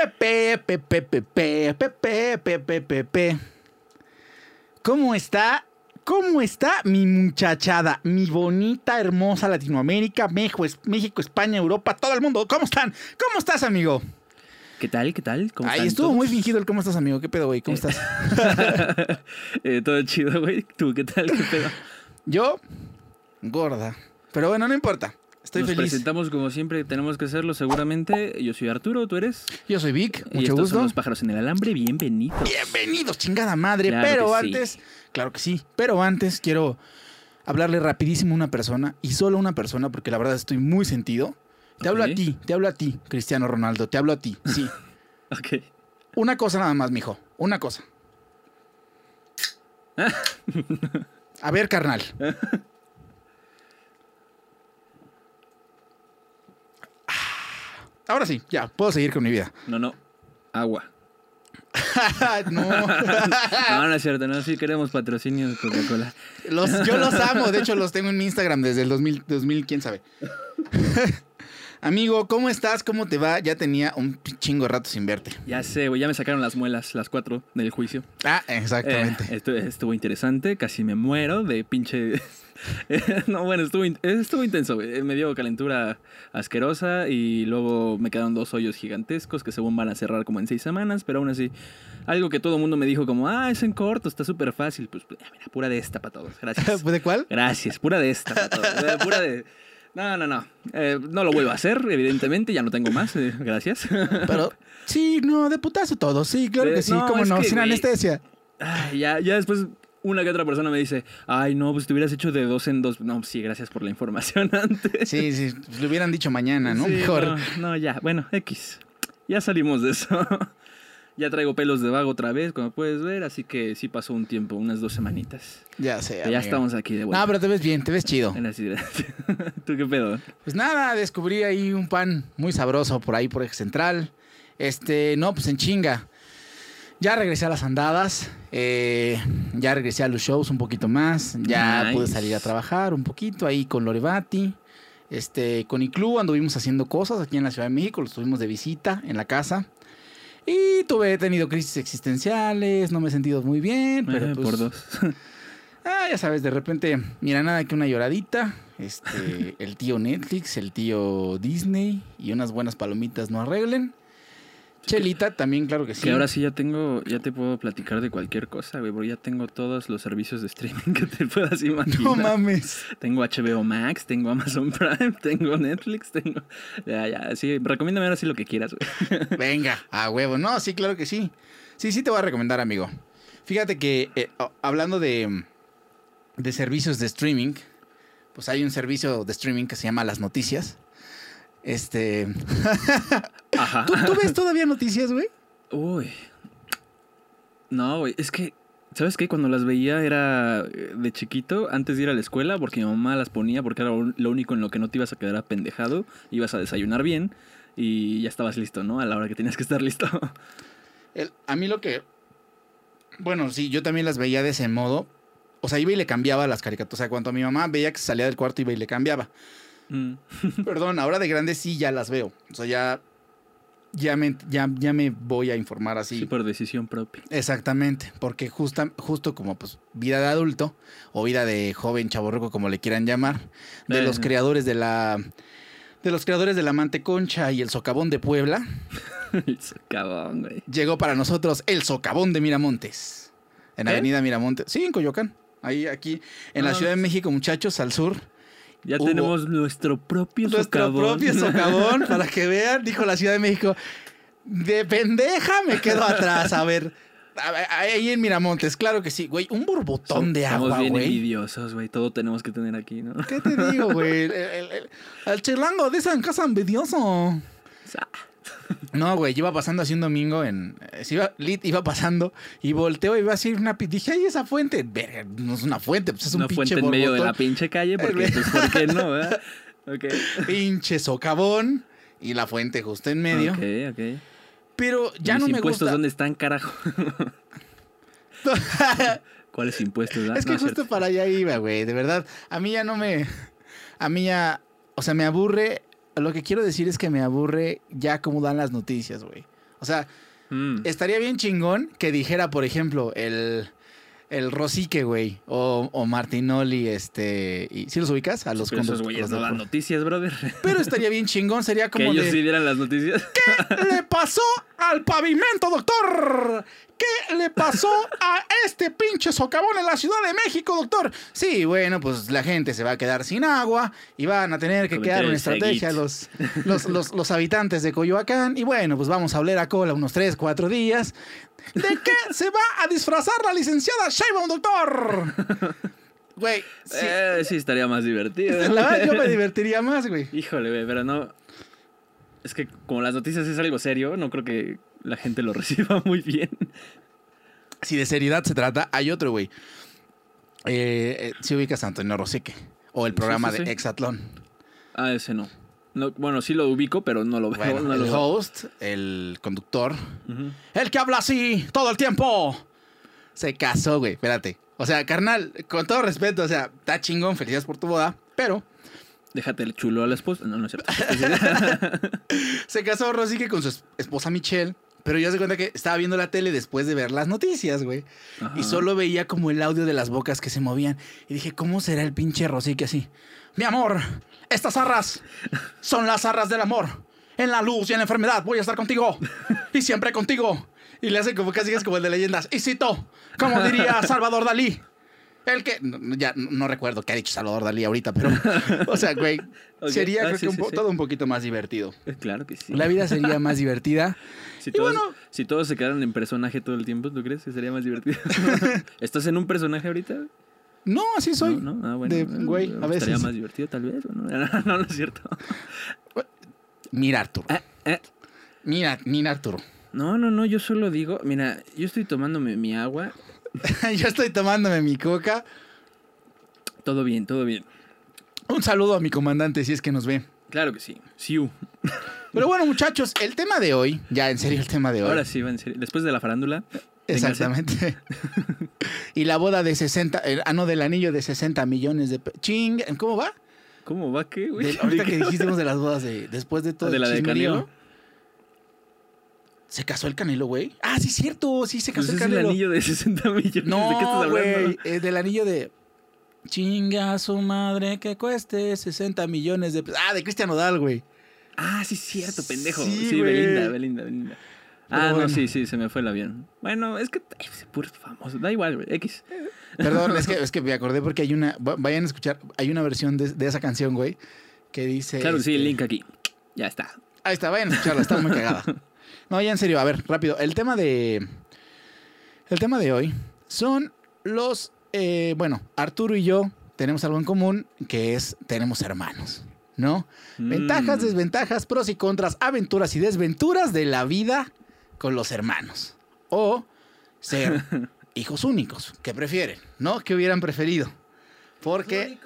Pepe, Pepe, Pepe, Pepe, Pepe, Pepe. ¿Cómo está? ¿Cómo está mi muchachada? Mi bonita, hermosa Latinoamérica, México, México, España, Europa, todo el mundo. ¿Cómo están? ¿Cómo estás, amigo? ¿Qué tal? ¿Qué tal? ¿Cómo Ay, estuvo todos? muy fingido el cómo estás, amigo. ¿Qué pedo, güey? ¿Cómo estás? Eh, todo chido, güey. ¿Tú qué tal? ¿Qué pedo? Yo, gorda. Pero bueno, no importa. Estoy Nos feliz. presentamos como siempre, tenemos que hacerlo seguramente. Yo soy Arturo, ¿tú eres? Yo soy Vic, y mucho estos gusto. son los pájaros en el alambre, bienvenidos. Bienvenidos, chingada madre. Claro pero que sí. antes, claro que sí, pero antes quiero hablarle rapidísimo a una persona y solo a una persona porque la verdad estoy muy sentido. Te hablo a ti, te hablo a ti, Cristiano Ronaldo, te hablo a ti. Sí. Ok. una cosa nada más, mijo. Una cosa. A ver, carnal. Ahora sí, ya, puedo seguir con mi vida. No, no. Agua. no. No, no es cierto, no. Sí queremos patrocinio de Coca-Cola. Los, yo los amo, de hecho los tengo en mi Instagram desde el 2000, 2000 quién sabe. Amigo, ¿cómo estás? ¿Cómo te va? Ya tenía un chingo de rato sin verte. Ya sé, güey. Ya me sacaron las muelas, las cuatro del juicio. Ah, Eh, exactamente. estuvo, estuvo interesante, casi me muero de pinche... no, bueno, estuvo, in- estuvo intenso, güey. Me dio calentura asquerosa y luego me quedaron dos hoyos gigantescos que según van a cerrar como en seis semanas, pero aún así, algo que todo el mundo me dijo como, ah, es en corto, está súper fácil. Pues mira, pura de esta para todos, gracias. ¿De cuál? Gracias, pura de esta para todos. eh, Pura de... No, no, no. Eh, no lo vuelvo a hacer, evidentemente, ya no tengo más, eh, gracias. Pero sí, no, de putazo todo. Sí, claro que sí, no, no, que, sin güey, anestesia. Ay, ya, ya después una que otra persona me dice, ay, no, pues te hubieras hecho de dos en dos. No, sí, gracias por la información antes. Sí, sí, pues, lo hubieran dicho mañana, ¿no? Sí, Mejor. No, no, ya, bueno, X. Ya salimos de eso. Ya traigo pelos de vago otra vez, como puedes ver, así que sí pasó un tiempo, unas dos semanitas. Ya sé. Ya estamos aquí de vuelta. No, pero te ves bien, te ves chido. En la ciudad. ¿Tú qué pedo? Pues nada, descubrí ahí un pan muy sabroso por ahí, por Eje Central. Este, no, pues en chinga. Ya regresé a las andadas, eh, ya regresé a los shows un poquito más, ya Nice. pude salir a trabajar un poquito ahí con Lorebati, este, con Iclú anduvimos haciendo cosas aquí en la Ciudad de México, los tuvimos de visita en la casa. Y tuve, he tenido crisis existenciales, no me he sentido muy bien, pero Eh, pues, por dos. Ah, ya sabes, de repente, mira, nada que una lloradita, este, el tío Netflix, el tío Disney y unas buenas palomitas no arreglen. Chelita también, claro que sí. Que ahora sí ya tengo, ya te puedo platicar de cualquier cosa, güey, porque ya tengo todos los servicios de streaming que te puedas imaginar. No mames. Tengo HBO Max, tengo Amazon Prime, tengo Netflix, tengo... Ya, ya, sí, recomiéndame ahora sí lo que quieras, güey. Venga, a huevo. No, sí, claro que sí. Sí, sí te voy a recomendar, amigo. Fíjate que eh, hablando de, de servicios de streaming, pues hay un servicio de streaming que se llama Las Noticias. Este. Ajá. ¿Tú, tú ves todavía noticias, güey? Uy. No, güey, es que... ¿Sabes qué? Cuando las veía era eh, de chiquito, antes de ir a la escuela, porque mi mamá las ponía, porque era lo único en lo que no te ibas a quedar apendejado, ibas a desayunar bien y ya estabas listo, ¿no? A la hora que tenías que estar listo. El- a mí lo que. Bueno, sí, yo también las veía de ese modo. O sea, iba y le cambiaba las caricaturas. O sea, cuando mi mamá veía que salía del cuarto, iba y le cambiaba. Mm. Perdón, ahora de grande sí ya las veo. O sea, ya. Ya me, ya, ya me voy a informar así. Sí, por decisión propia. Exactamente. Porque justa, justo como pues vida de adulto o vida de joven chaborruco, como le quieran llamar, de los Ajá. creadores de la. De los creadores de la Manteconcha y el Socavón de Puebla, Cabrón, güey. llegó para nosotros el socavón de Miramontes. En ¿Qué? Avenida Miramontes. Sí, en Coyoacán. Ahí, aquí, en la Ah. Ciudad de México, muchachos, al sur. Ya Hubo- tenemos nuestro propio Nuestro socavón. propio socavón, para que vean, dijo la Ciudad de México. De pendeja me quedo atrás. A ver, ahí en Miramontes, claro que sí, güey. Un borbotón Som- de Somos agua, bien güey. envidiosos, güey. Todo tenemos que tener aquí, ¿no? ¿Qué te digo, güey? El, el- el- el chilango dice en casa envidioso. No, güey, yo iba pasando así un domingo en. eh, se iba, lit, iba pasando y volteo y iba a decir una. Dije, ay, esa fuente. Verga, no es una fuente, pues es un Una pinche fuente en medio de la pinche calle, porque, pues, ¿por qué no, verdad? Pinche socavón y la fuente justo en medio. Ok, ok. Pero ya ¿Mis no me impuestos gusta. dónde están, carajo? ¿Cuáles impuestos? ah? es que No, justo cierto. para allá iba, güey. De verdad, a mí ya no me. A mí ya. O sea, me aburre. Lo que quiero decir es que me aburre ya cómo dan las noticias, güey. O sea, Mm. estaría bien chingón que dijera, por ejemplo, el, el Rosique, güey, o, o Martinoli, este... Y, ¿Sí los ubicas? A los Pero esos güeyes no de- dan noticias, brother. Pero estaría bien chingón, sería que como ellos de... sí dieran las noticias. ¿Qué le pasó al pavimento, doctor? ¿Qué le pasó a este pinche socavón en la Ciudad de México, doctor? Sí, bueno, pues la gente se va a quedar sin agua y van a tener que quedar una estrategia los, los, los, los habitantes de Coyoacán. Y bueno, pues vamos a oler a cola unos 3, 4 días. ¿De qué se va a disfrazar la licenciada Sheinbaum, doctor? Güey, sí, Eh, sí, estaría más divertido. la verdad yo me divertiría más, güey. Híjole, güey, pero no. Es que como las noticias es algo serio, no creo que la gente lo reciba muy bien. Si de seriedad se trata, hay otro, güey. Eh, eh, si ubicas a Antonio Rosique. O el Sí, programa sí, de. Exatlón. Ah, ese no. No. Bueno, sí lo ubico, pero no lo veo. Bueno, no el lo veo. host, el conductor. El que habla así todo el tiempo. Se casó, güey. Espérate. O sea, carnal, con todo respeto, o sea, está chingón, felicidades por tu boda. Pero Déjate el chulo a la esposa. No, no es cierto. se casó Rosique con su es- esposa Michelle. Pero yo se cuenta que estaba viendo la tele después de ver las noticias, güey. Ajá. Y solo veía como el audio de las bocas que se movían. Y dije, ¿cómo será el pinche Rosique así? Mi amor, estas arras son las arras del amor. En la luz y en la enfermedad voy a estar contigo. Y siempre contigo. Y le hace como casi es como el de leyendas. Y cito, como diría Salvador Dalí. El que, no, ya no recuerdo qué ha dicho Salvador Dalí ahorita, pero, o sea, güey, sería Ah, creo sí, que un sí, po- sí. todo un poquito más divertido. Claro que sí. La vida sería más divertida. Si Y todos, bueno- si todos se quedaran en personaje todo el tiempo, ¿tú crees que sería más divertido? ¿Estás en un personaje ahorita? No, así soy. No, no, ah, bueno. de güey, a Estaría veces. más divertido, tal vez. ¿o No, no, no es cierto. Mira, Arturo. Eh, eh. Mira, mira, Arturo. No, no, no, yo solo digo, mira, yo estoy tomándome mi agua. Yo estoy tomándome mi coca. Todo bien, todo bien. Un saludo a mi comandante si es que nos ve. Claro que sí. Siu. Pero bueno, muchachos, el tema de hoy, ya en serio el tema de hoy. Ahora sí, va en serio. Después de la farándula. Exactamente. y la boda de 60, el, ah, no, del anillo de 60 millones de... Ching, ¿cómo va? ¿Cómo va qué, güey? Ahorita que dijiste de las bodas de... Después de todo ¿De el la de. Canelo? ¿Se casó el Canelo, güey? Ah, sí, cierto, sí se Pues casó es el el Canelo. anillo de 60 millones. ¿De qué No, estás hablando? güey, eh, del anillo de... Chinga a su madre que cueste 60 millones de... Ah, de Cristian Odal, güey. Ah, sí, cierto, pendejo. Sí, Sí, güey. Belinda, Belinda, Belinda. Pero Ah, bueno. no, sí, sí, se me fue el avión. Bueno, es que es puro famoso. Da igual, güey. X. Perdón, es que, es que me acordé porque hay una... va- Vayan a escuchar, hay una versión de, de esa canción, güey, que dice... Claro sí, este, el link aquí. Ya está. Ahí está, vayan a escucharla, está muy cagada. No, ya en serio, a ver, rápido. El tema de. El tema de hoy son los. eh, bueno, Arturo y yo tenemos algo en común, que es tenemos hermanos, ¿no? Ventajas, Mm. desventajas, pros y contras, aventuras y desventuras de la vida con los hermanos. O ser hijos únicos. ¿Qué prefieren? ¿No? ¿Qué hubieran preferido? Porque.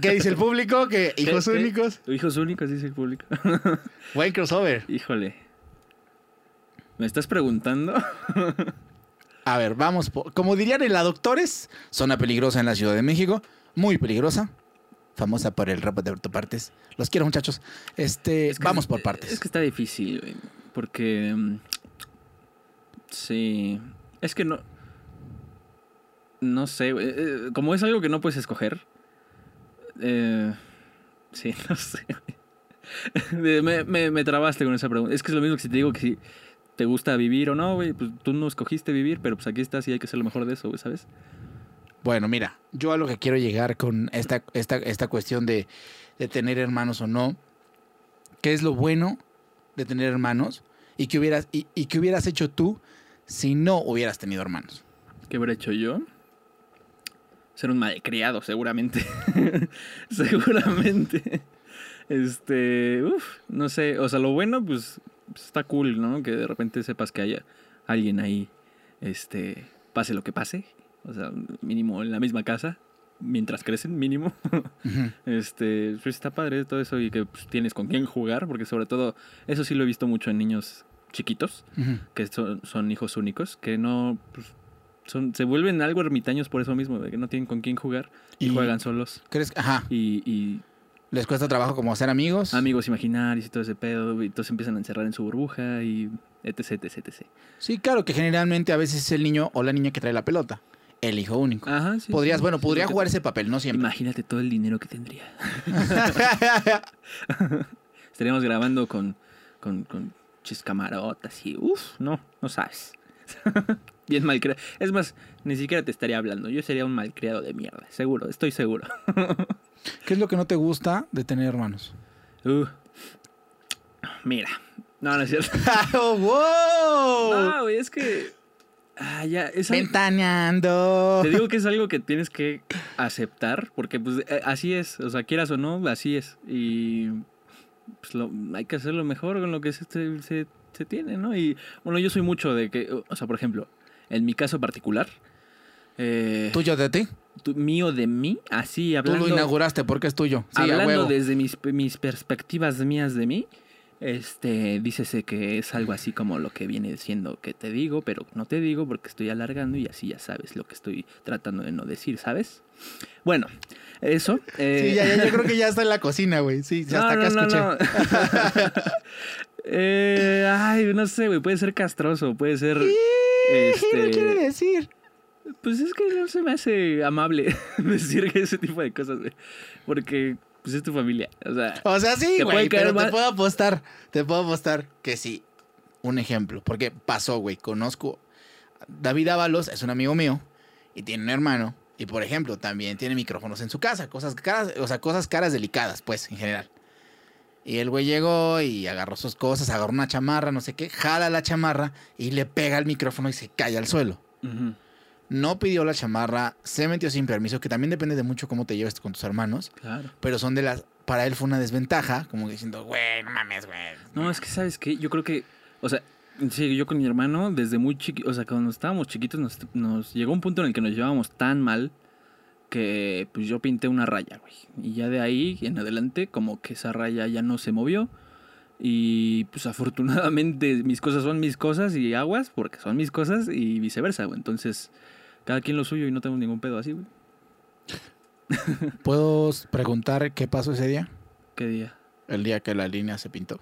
¿Qué dice el público? Que ¿Qué- hijos qué? únicos. Hijos únicos, dice el público. Buen crossover. Híjole. ¿Me estás preguntando? A ver, vamos. por- como dirían en la Doctores, zona peligrosa en la Ciudad de México. Muy peligrosa. Famosa por el rap de autopartes. Los quiero, muchachos. Este, Es que- vamos por partes. Es que está difícil, güey. Porque. mm, Sí. Es que no. No sé, güey. Eh, Como es algo que no puedes escoger. eh, sí, no sé. me, me, trabaste con esa pregunta. Es que es lo mismo que si te digo que si te gusta vivir o no, güey. Pues tú no escogiste vivir, pero pues aquí estás y hay que hacer lo mejor de eso, ¿sabes? Bueno, mira, yo a lo que quiero llegar con esta, esta, esta cuestión de, de tener hermanos o no. ¿Qué es lo bueno de tener hermanos? Y qué hubieras, y, y hubieras hecho tú si no hubieras tenido hermanos. ¿Qué hubiera hecho yo? Ser un malcriado, seguramente. seguramente. Este, uff, no sé, o sea, lo bueno, pues, pues, está cool, ¿no? Que de repente sepas que haya alguien ahí, este, pase lo que pase. O sea, mínimo en la misma casa, mientras crecen, mínimo. Este, pues está padre todo eso y que pues, tienes con quién jugar, porque sobre todo, eso sí lo he visto mucho en niños chiquitos que son, son hijos únicos, que no pues, son, se vuelven algo ermitaños por eso mismo, de que no tienen con quién jugar y, Y- juegan solos. ¿Crees? Ajá. Y, y Les cuesta trabajo como hacer amigos. Amigos imaginarios y todo ese pedo. Y todos se empiezan a encerrar en su burbuja y etc, etc, etc. Sí, claro, que generalmente a veces es el niño o la niña que trae la pelota. El hijo único. Ajá, sí. Podrías, sí. bueno, podría jugar ese papel, no siempre. Imagínate todo el dinero que tendría. Estaríamos grabando con, con, con chiscamarotas y uff, no, no sabes. Bien malcriado. Es más, ni siquiera te estaría hablando. Yo sería un malcriado de mierda, seguro, estoy seguro. ¿Qué es lo que no te gusta de tener hermanos? Uh. Mira, no, no es cierto. ¡Oh, wow! No, güey, es que. Ah, ya, es algo- Ventaneando. Te digo que es algo que tienes que aceptar, porque pues eh, así es, o sea, quieras o no, así es. Y pues lo- hay que hacerlo mejor con lo que se, se, tiene, ¿no? Y bueno, yo soy mucho de que, o sea, por ejemplo, en mi caso particular, eh, ¿Tuyo de ti? tú- mío de mí, así Tú hablando, lo inauguraste porque es tuyo. Sí, hablando desde mis, mis perspectivas mías de mí. Este, dícese que es algo así como lo que viene siendo que te digo, pero no te digo porque estoy alargando y así ya sabes lo que estoy tratando de no decir, ¿sabes? Bueno, eso. eh, Sí, ya, ya, yo creo que ya está en la cocina, güey. Sí, ya hasta acá no, no, escuché. no. Eh, ay, no sé, güey, puede ser castroso, puede ser... ¿Qué este, quiere decir? Pues es que no se me hace amable decir ese tipo de cosas, güey. Porque, pues es tu familia. O sea, O sea, sí, güey, pero te puedo apostar, te puedo apostar que sí. Un ejemplo, porque pasó, güey, conozco... David Ábalos es un amigo mío y tiene un hermano y, por ejemplo, también tiene micrófonos en su casa, cosas caras, o sea, cosas caras delicadas, pues, en general. Y el güey llegó y agarró sus cosas, agarró una chamarra, no sé qué, jala la chamarra y le pega el micrófono y se cae al suelo. ujú, No pidió la chamarra, se metió sin permiso, que también depende de mucho cómo te lleves con tus hermanos, claro. pero son de las... Para él fue una desventaja, como diciendo, güey, no mames, güey. No, es que, ¿sabes qué? Yo creo que, o sea, sí, yo con mi hermano, desde muy chiquito, o sea, cuando estábamos chiquitos, nos, nos llegó un punto en el que nos llevábamos tan mal que, pues, yo pinté una raya, güey. Y ya de ahí en adelante, como que esa raya ya no se movió. Y, pues, afortunadamente, mis cosas son mis cosas y aguas, porque son mis cosas y viceversa, güey. Entonces, cada quien lo suyo y no tengo ningún pedo así, güey. ¿Puedo preguntar qué pasó ese día? ¿Qué día? El día que la línea se pintó.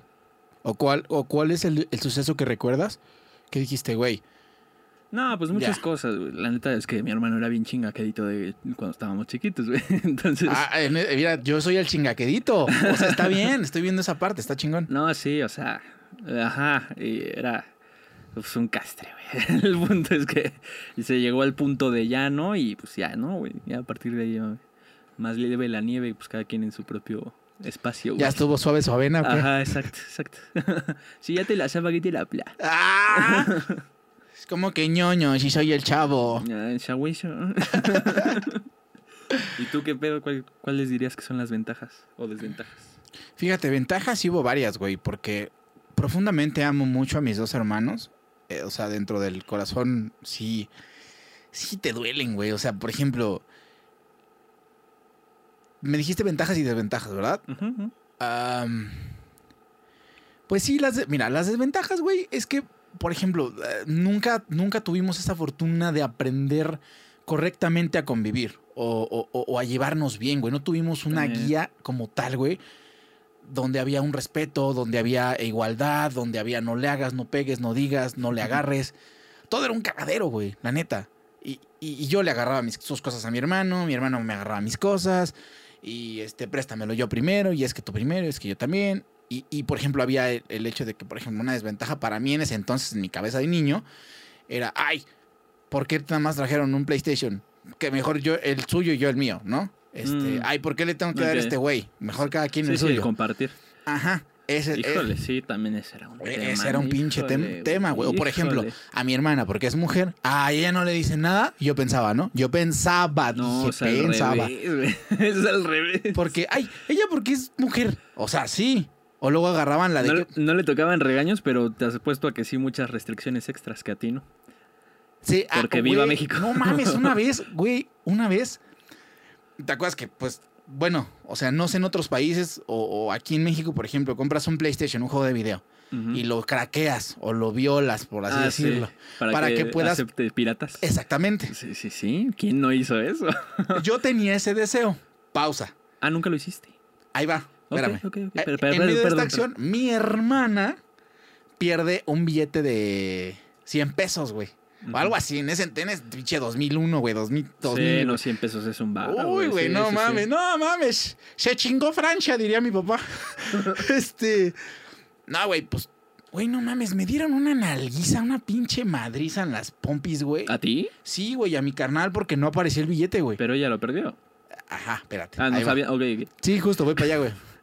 ¿O cuál, o cuál es el, el suceso que recuerdas? Que dijiste, güey, No, pues muchas Ya. cosas, güey. La neta es que mi hermano era bien chingaquedito de cuando estábamos chiquitos, güey. Entonces. ah, eh, mira, yo soy el chingaquedito. O sea, está bien, estoy viendo esa parte, está chingón. No, sí, o sea. Ajá. Y era. Pues un castre, güey. El punto es que se llegó al punto de ya, ¿no? Y pues ya, ¿no, güey? Ya a partir de ahí, más leve la nieve, pues cada quien en su propio espacio, güey. Ya estuvo suave su avena, ¿o qué? Ajá, exacto, exacto. sí, ya te la sabes que te la pla. ¡Ah! Es como que ñoño, si soy el chavo. Ya, el. ¿Y tú qué pedo? ¿Cuál- ¿Cuáles dirías que son las ventajas o desventajas? Fíjate, ventajas sí hubo varias, güey, porque profundamente amo mucho a mis dos hermanos. Eh, o sea, dentro del corazón sí, sí te duelen, güey. O sea, por ejemplo, me dijiste ventajas y desventajas, ¿verdad? Pues sí, las de- mira, las desventajas, güey, es que, por ejemplo, eh, nunca, nunca tuvimos esa fortuna de aprender correctamente a convivir o, o- o- o a llevarnos bien, güey. No tuvimos una guía como tal, güey, donde había un respeto, donde había igualdad, donde había no le hagas, no pegues, no digas, no le agarres. Todo era un cagadero, güey, la neta. Y, y- y yo le agarraba mis, sus cosas a mi hermano, mi hermano me agarraba mis cosas, y este, préstamelo yo primero, y es que tú primero, y es que yo también. Y, y, por ejemplo, había el, el hecho de que, por ejemplo, una desventaja para mí en ese entonces, en mi cabeza de niño, era, ay, ¿por qué nada más trajeron un PlayStation? Que mejor yo el suyo y yo el mío, ¿no? Este, Mm. ay, ¿por qué le tengo que dar a este güey? Mejor cada quien Sí, el sí, suyo. compartir. Ajá. Ese, Híjole, sí, también ese era un tema. ese era un pinche híjole, tema, güey. O por ejemplo, a mi hermana, porque es mujer, a ella no le dicen nada, yo pensaba, ¿no? Yo pensaba, No, dije, al pensaba. revés. Es al revés. Porque, ay, ella porque es mujer. O sea, sí. O luego agarraban la de No, que- le- no le tocaban regaños, pero te has puesto a que sí muchas restricciones extras que a ti, ¿no? Sí, ah, Porque güey, viva México. No mames, una vez, güey, una vez. ¿Te acuerdas que, pues, bueno, o sea, no sé en otros países o, o aquí en México, por ejemplo, compras un PlayStation, un juego de video, y lo craqueas o lo violas, por así Ah, sí, decirlo. Para, para que, que puedas- acepte piratas. Exactamente. Sí, sí, sí. ¿Quién no hizo eso? Yo tenía ese deseo. Pausa. Ah, nunca lo hiciste. ahí va. Ok, Espérame. ok, ok. Eh, Pero- en pero- medio de esta acción, mi hermana pierde un billete de 100 pesos, güey. O algo así, en ese en ese pinche 2001, güey, 2000, 2000. Sí, no, 100 pesos es un bar. Uy, güey, no mames, no mames. Se chingó Francia, diría mi papá. este. No, güey, pues. Güey, no mames, me dieron una nalguiza, una pinche madriza en las pompis, güey. ¿A ti? Sí, güey, a mi carnal porque no apareció el billete, güey. Pero ella lo perdió. Ajá, espérate. Ah, no sabía. Ok. Sí, justo, voy para allá, güey.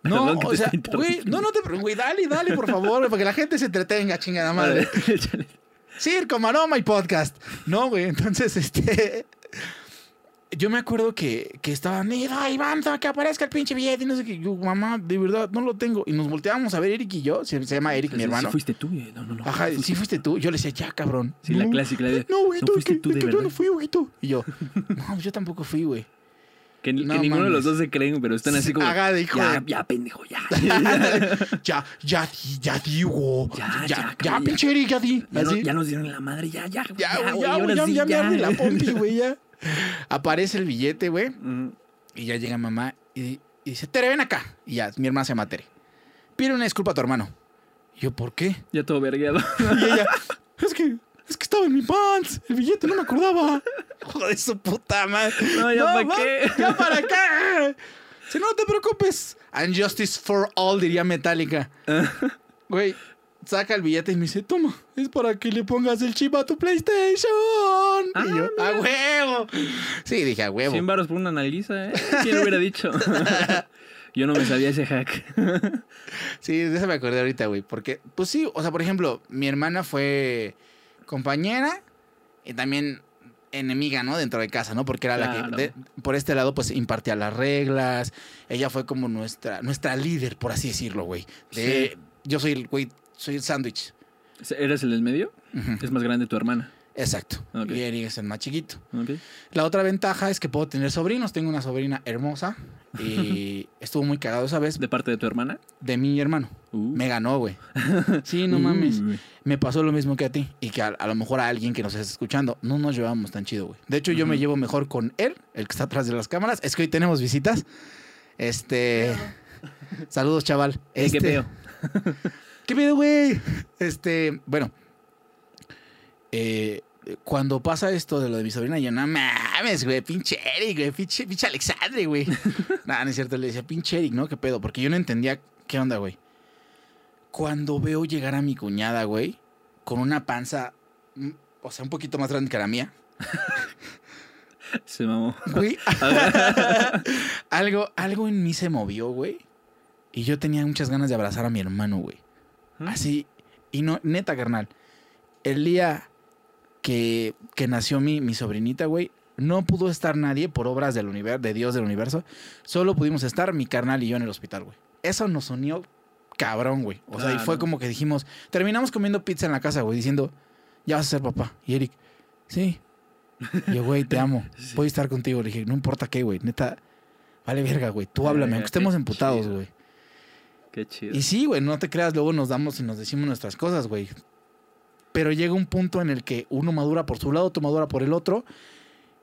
No, Perdón o sea, güey, no, no te preocupes, güey, dale, dale, por favor, güey, para que la gente se entretenga, chingada madre. Vale. Circo, maroma y podcast. No, güey, entonces, este... Yo me acuerdo que, que estaban, "Ida, Iván, que aparezca el pinche billete y no sé qué. Yo, mamá, de verdad, no lo tengo. Y nos volteábamos a ver Eric y yo, se, se llama Eric, mi hermano. Sí fuiste tú. eh. No, no, no. Ajá, sí fuiste tú. Yo le decía, ya, cabrón. Sí, la No, clásica, la de, No, güey, ¿no tú, fuiste que, tú es de que yo no fui, güeyito. Y yo, no, yo tampoco fui, güey. Que, No que ninguno de los dos se creen, pero están así como. Haga de hijo ya, de- ya, pendejo, ya. ya, ya, ya digo. Ya, Ya, ya, pinche ya di. Ya, no- ya nos dieron la madre, ya, ya. Ya, ya, ya, sí, ya me ya. arde la pompi, güey, ya. Aparece el billete, güey. Y ya llega mamá y, y dice, Tere, ven acá. Y ya, mi hermana se llama Tere. Pide una disculpa a tu hermano. Y yo, ¿por qué? Ya todo vergueado. Y ella, es que, es que estaba en mi pants. El billete no me acordaba. Joder, su puta madre. No, ya pa' ma, qué. Ya para acá. Si no te preocupes. And justice for all, diría Metallica. Güey, saca el billete y me dice, toma, es para que le pongas el chip a tu PlayStation. Ah, y yo, a huevo. Sí, dije, a huevo. 100 baros por una nalguiza, ¿eh? ¿Quién lo hubiera dicho? Yo no me sabía ese hack. Sí, de eso me acordé ahorita, güey. Porque, pues sí, o sea, por ejemplo, mi hermana fue compañera y también enemiga, ¿no? Dentro de casa, ¿no? Porque era la que, de- por este lado, pues impartía las reglas. Ella fue como nuestra, nuestra líder, por así decirlo, güey. De, Yo soy el, güey, soy el sándwich. ¿Eres el del medio? Es más grande tu hermana. Exacto. Y Eric es el más chiquito. La otra ventaja es que puedo tener sobrinos. Tengo una sobrina hermosa y estuvo muy cagado esa vez ¿De parte de tu hermana? de mi hermano. Uh. Me ganó, güey. Sí, no mames. Me pasó lo mismo que a ti y que a, a lo mejor a alguien que nos esté escuchando. No nos llevamos tan chido, güey. De hecho, yo me llevo mejor con él, el que está atrás de las cámaras. Es que hoy tenemos visitas. Este. Saludos, chaval. Este, ¿Qué pedo? ¿Qué pedo, güey? Este, bueno. eh, cuando pasa esto de lo de mi sobrina, yo, no mames, güey, pinche Eric, güey, pinche, pinche Alexandre, güey. Nada, no es cierto, le decía, pinche Eric, ¿no? ¿Qué pedo? Porque yo no entendía qué onda, güey. Cuando veo llegar a mi cuñada, güey, con una panza, mm, o sea, un poquito más grande que la mía, Se mamó. güey, algo, algo en mí se movió, güey. Y yo tenía muchas ganas de abrazar a mi hermano, güey. ¿Mm? Así, y no, neta, carnal. El día que, que nació mi, mi sobrinita, güey, no pudo estar nadie por obras del universo, de Dios del universo. Solo pudimos estar mi carnal y yo en el hospital, güey. Eso nos unió cabrón, güey. O sea, y fue como que dijimos, terminamos comiendo pizza en la casa, güey, diciendo, ya vas a ser papá. Y Eric, sí. Y yo, güey, te amo. Sí. Voy a estar contigo. Le dije, no importa qué, güey. Neta, vale verga, güey. Tú háblame, aunque estemos emputados, güey. Qué chido. Y sí, güey, no te creas, luego nos damos y nos decimos nuestras cosas, güey. Pero llega un punto en el que uno madura por su lado, otro madura por el otro,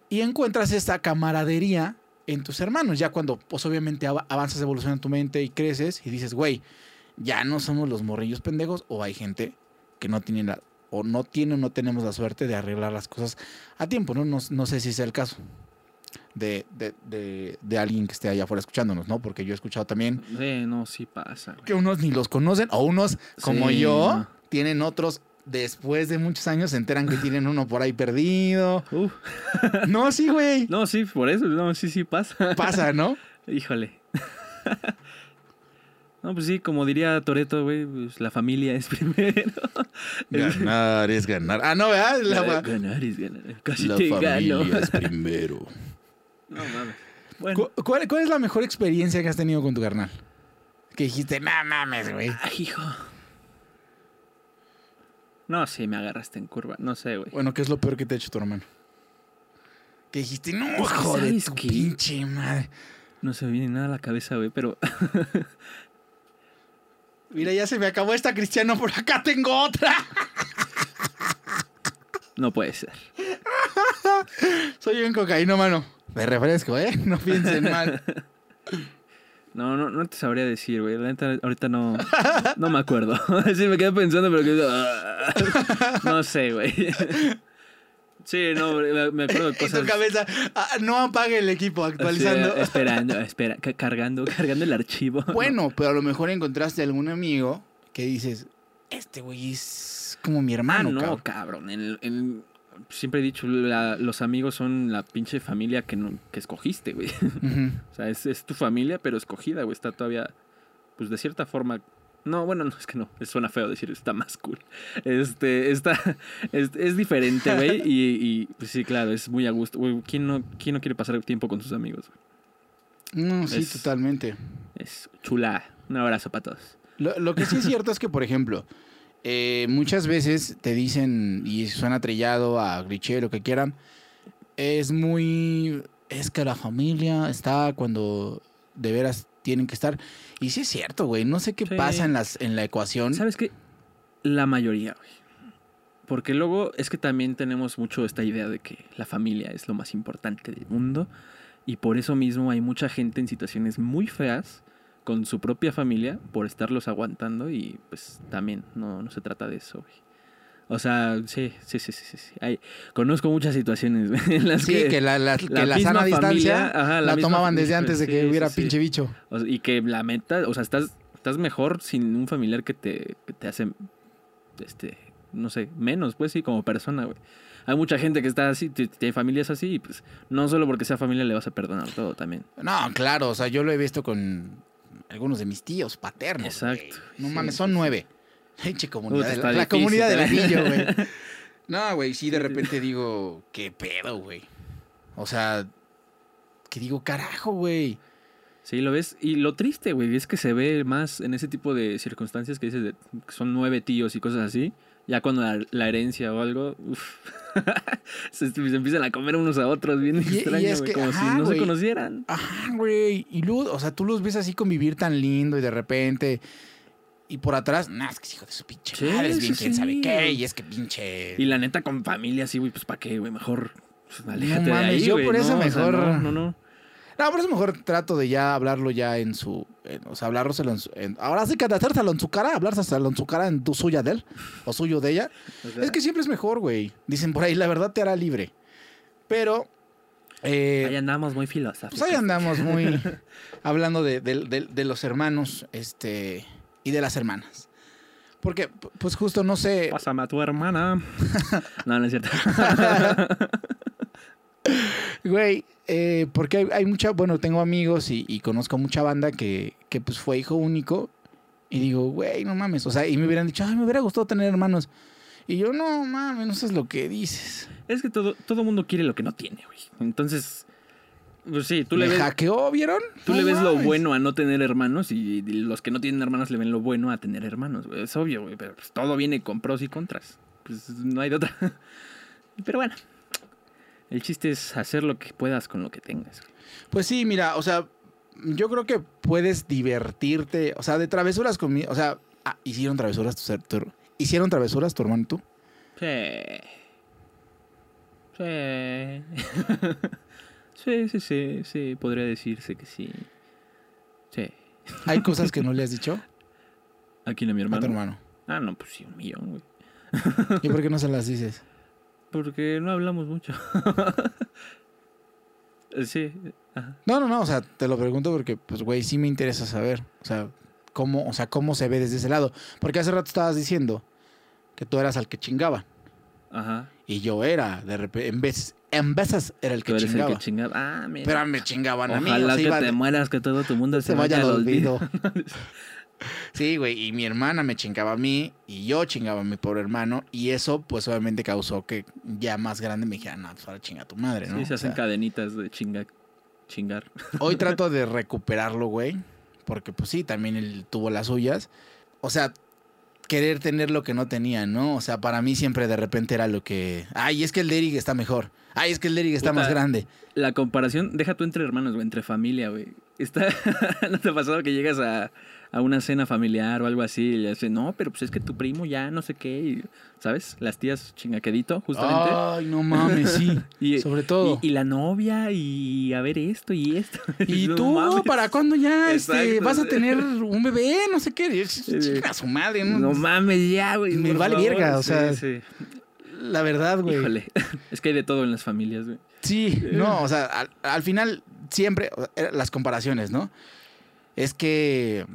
y encuentras esta camaradería en tus hermanos. Ya cuando, pues obviamente av- avanzas, evolucionas tu mente y creces y dices, güey, ya no somos los morrillos pendejos, o hay gente que no tiene la, o no tiene o no tenemos la suerte de arreglar las cosas a tiempo, ¿no? No, no sé si sea el caso. De, de, de, de alguien que esté allá afuera escuchándonos, ¿no? Porque yo he escuchado también Sí, no, sí pasa. güey. que unos ni los conocen, o unos como Sí, yo, no. tienen otros después de muchos años se enteran que tienen uno por ahí perdido. No, sí, güey. No, sí, por eso. No, sí, sí pasa. Pasa, ¿no? Híjole. No, pues sí, como diría Toreto, güey, pues la familia es primero. Ganar es ganar. Ah, no, ¿verdad? La, ganar es ganar. Casi la te familia gano. es primero. No mames. Bueno, ¿Cu- ¿Cuál, cuál es la mejor experiencia que has tenido con tu carnal? Que dijiste, no mames, güey. ay, hijo. No, sí, me agarraste en curva. No sé, güey. Bueno, ¿qué es lo peor que te ha hecho tu hermano? Que dijiste, no, Es que, joder, ¿sabes tu qué? pinche madre. No se me viene nada a la cabeza, güey, pero Mira, ya se me acabó esta, Cristiano, por acá tengo otra. no puede ser. Soy un cocaíno, mano. De refresco, ¿eh? No piensen mal. No, no, no te sabría decir, güey. La neta, ahorita no, no me acuerdo. sí, me quedé pensando, pero que... ah, no sé, güey. Sí, no, me acuerdo de En tu cosas... cabeza, ah, no apague el equipo actualizando. Sí, esperando, espera, ca- cargando, cargando el archivo. Bueno, pero a lo mejor encontraste algún amigo que dices, este güey es como mi Ah, hermano, no, cabrón. cabrón. el- el- siempre he dicho, la- los amigos son la pinche familia que, no, que escogiste, güey. O sea, es, es tu familia, pero escogida, güey. Está todavía, pues de cierta forma. No, bueno, no, es que no. Suena feo decir, está más cool. Este, está, es, es diferente, güey. Y, y, pues sí, claro, es muy a gusto. Güey, ¿quién no, ¿Quién no quiere pasar tiempo con sus amigos? güey? No, sí, Es- totalmente. Es chula. Un abrazo para todos. Lo, lo que sí es cierto es que, por ejemplo, eh, muchas veces te dicen, y suena trillado a cliché, lo que quieran, es muy... Es que la familia está cuando de veras tienen que estar. Y sí es cierto, güey. No sé qué Sí. pasa en, las, en la ecuación. ¿Sabes qué? La mayoría, güey. Porque luego es que también tenemos mucho esta idea de que la familia es lo más importante del mundo. Y por eso mismo hay mucha gente en situaciones muy feas con su propia familia por estarlos aguantando. Y pues también no, no se trata de eso, güey. O sea, sí, sí, sí, sí, sí. sí. Hay, conozco muchas situaciones en las Sí, que, la, la- que la sana distancia ajá, la, misma tomaban desde antes de que sí, hubiera sí. pinche bicho. O sea, y que la meta, o sea, estás, estás mejor sin un familiar que te, que te hace, este, no sé, menos, pues sí, como persona, güey. Hay mucha gente que está así, tiene familias así, y pues no solo porque sea familia le vas a perdonar todo también. No, claro, o sea, yo lo he visto con algunos de mis tíos paternos. Exacto. No Sí, mames, son nueve. Comunidad. De la, la comunidad del ¿eh? anillo, güey. No, güey, sí, de repente digo, ¿qué pedo, güey? O sea, que digo, carajo, güey. Sí, lo ves. Y lo triste, güey, es que se ve más en ese tipo de circunstancias que dices de, que son nueve tíos y cosas así. Ya cuando la, la herencia o algo, se, se empiezan a comer unos a otros bien Y- y extraño, es güey, que, como ajá, si no se conocieran. Ajá, güey. Y luego, o sea, tú los ves así convivir tan lindo y de repente. Y por atrás, nah, es que es hijo de su pinche Sí, madre, es bien sí, quién sabe sí. qué. Y es que pinche. Y la neta, con familia así, güey, pues ¿para qué, güey? Mejor pues, aléjate de mames, ahí, yo por eso ¿no? O sea, mejor- no, no, no. No, por eso mejor trato de ya hablarlo ya en su. en- o sea, hablárselo en su. en- ahora sí que hacérselo en su cara, hablárselo en su cara en tu suya de él o suyo de ella. O sea, Es que siempre es mejor, güey. Dicen por ahí, la verdad te hará libre. Pero. eh, ahí andamos muy filosóficos. pues ahí andamos muy. hablando de, de- de- de los hermanos este y de las hermanas. Porque, pues justo no sé. Pásame a tu hermana. no, no es cierto. Güey, eh, porque hay, hay mucha, bueno, tengo amigos y, y conozco mucha banda que, que pues fue hijo único. Y digo, güey, no mames. O sea, y me hubieran dicho, ay, me hubiera gustado tener hermanos. Y yo, no mames, no sabes lo que dices. es que todo, todo mundo quiere lo que no tiene, güey. Entonces, pues sí, tú ¿Me le ves, hackeó, vieron? tú No le ves lo mames. bueno a no tener hermanos y los que no tienen hermanos le ven lo bueno a tener hermanos, güey. Es obvio, güey, pero pues, todo viene con pros y contras. Pues no hay de otra. Pero bueno, el chiste es hacer lo que puedas con lo que tengas. Pues sí, mira, o sea, yo creo que puedes divertirte. O sea, de travesuras con mi. O sea, ah, hicieron travesuras tu, tu- hicieron travesuras tu hermano y tú. Sí. Sí. sí, sí, sí, sí, podría decirse que sí. Sí. Hay cosas que no le has dicho ¿A quién? ¿A mi a hermano? tu hermano. Ah, no, pues sí, un millón, güey. ¿Y por qué no se las dices? Porque no hablamos mucho. Eh, sí, ajá. No, no, no, o sea, te lo pregunto porque, pues, güey, sí me interesa saber. O sea, cómo, o sea, cómo se ve desde ese lado. Porque hace rato estabas diciendo que tú eras al que chingaba. Ajá. Y yo era, de repente, en vez, en veces era el que chingaba. el que chingaba. Ah, mira. Pero me chingaban a mí. Ojalá sea, que te de- mueras, que todo tu mundo se, se vaya al olvido. sí, güey, y mi hermana me chingaba a mí y yo chingaba a mi pobre hermano y eso pues obviamente causó que ya más grande me dijera, no, pues ahora chinga tu madre, ¿no? Sí, se O hacen sea, cadenitas de chinga, chingar. hoy trato de recuperarlo, güey, porque pues sí, también él tuvo las suyas. O sea, querer tener lo que no tenía, ¿no? O sea, para mí siempre de repente era lo que, ay, es que el Derrick está mejor. Ay, es que el Derrick está Puta. más grande. La comparación, deja tú entre hermanos, güey, entre familia, güey. Está, ¿No te ha pasado que llegas a, a una cena familiar o algo así. Y le dice, no, pero pues es que tu primo ya no sé qué. y, ¿Sabes? Las tías chingaquedito, justamente. Ay, no mames, sí. Y- Sobre todo. Y, y la novia, y a ver esto y esto. Y No tú, mames. ¿para cuándo ya este, vas a tener un bebé? No sé qué. Chica, su madre. No, No mames, ya, güey. Me vale favor. verga, o Sí, sea, sí. La verdad, güey. Híjole. Es que hay de todo en las familias, güey. Sí, no, o sea, al, al final siempre las comparaciones, ¿no? Es que,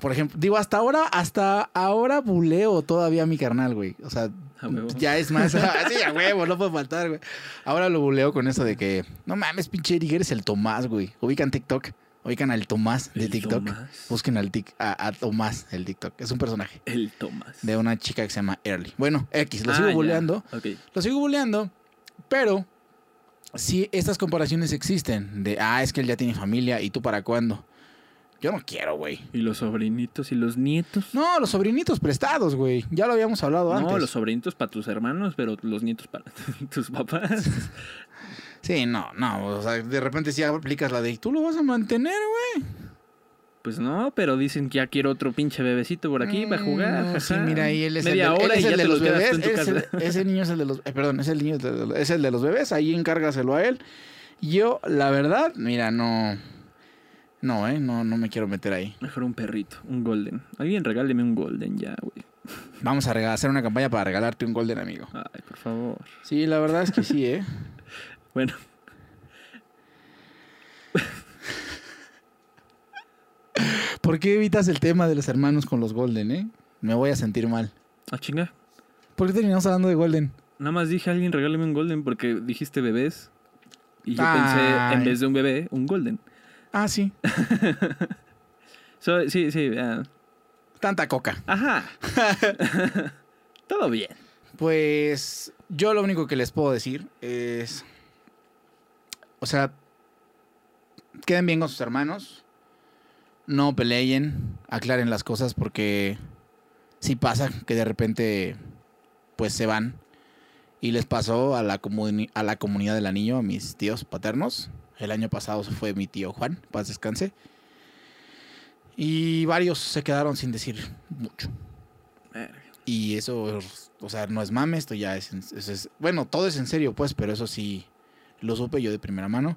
por ejemplo, digo, hasta ahora, hasta ahora buleo todavía a mi carnal, güey. O sea, ya es más, así a huevo, no puede faltar, güey. Ahora lo buleo con eso de que, no mames, pinche Eric, eres el Tomás, güey. Ubican TikTok, ubican al Tomás de El TikTok. Tomás. Busquen al tic, a, a Tomás del TikTok. Es un personaje El Tomás. de una chica que se llama Early. Bueno, X, lo Ah, sigo ya. buleando. Lo sigo bulleando, pero sí, estas comparaciones existen. De, ah, es que él ya tiene familia y tú para cuándo. Yo no quiero, güey. ¿Y los sobrinitos y los nietos? No, los sobrinitos prestados, güey. Ya lo habíamos hablado antes. No, los sobrinitos para tus hermanos, pero los nietos para tus papás. Sí, no, no. O sea, de repente sí aplicas la de, tú lo vas a mantener, güey. Pues no, pero dicen que ya quiero otro pinche bebecito por aquí para jugar. Mm, Sí, jaja. mira, ahí él es Media el él es y el de los bebés. tú en tu Ese, casa. ese niño es el de los, eh, perdón, es el niño de- es el de los bebés. Ahí encárgaselo a él. Yo, la verdad, mira, no, no, eh, no, no me quiero meter ahí. Mejor un perrito, un golden. Alguien regáleme un golden ya, güey. Vamos a regalar, hacer una campaña para regalarte un golden amigo. Ay, por favor. Sí, la verdad es que sí, ¿eh? Bueno, ¿Por qué evitas el tema de los hermanos con los golden, eh? Me voy a sentir mal. a chinga. ¿Por qué terminamos hablando de golden? Nada más dije alguien regáleme un golden porque dijiste bebés. Y yo Ay. pensé, en vez de un bebé, un golden. Ah, sí. So, sí, sí. ah, Tanta coca. Ajá. Todo bien. Pues yo lo único que les puedo decir es... O sea, queden bien con sus hermanos. No peleen, aclaren las cosas porque sí pasa que de repente pues se van. Y les pasó a la, comuni- a la comunidad del anillo, a mis tíos paternos. El año pasado se fue mi tío Juan, paz descanse. Y varios se quedaron sin decir mucho. Y eso, o sea, no es mame, esto ya es, es- es- Bueno, todo es en serio, pues, pero eso sí lo supe yo de primera mano.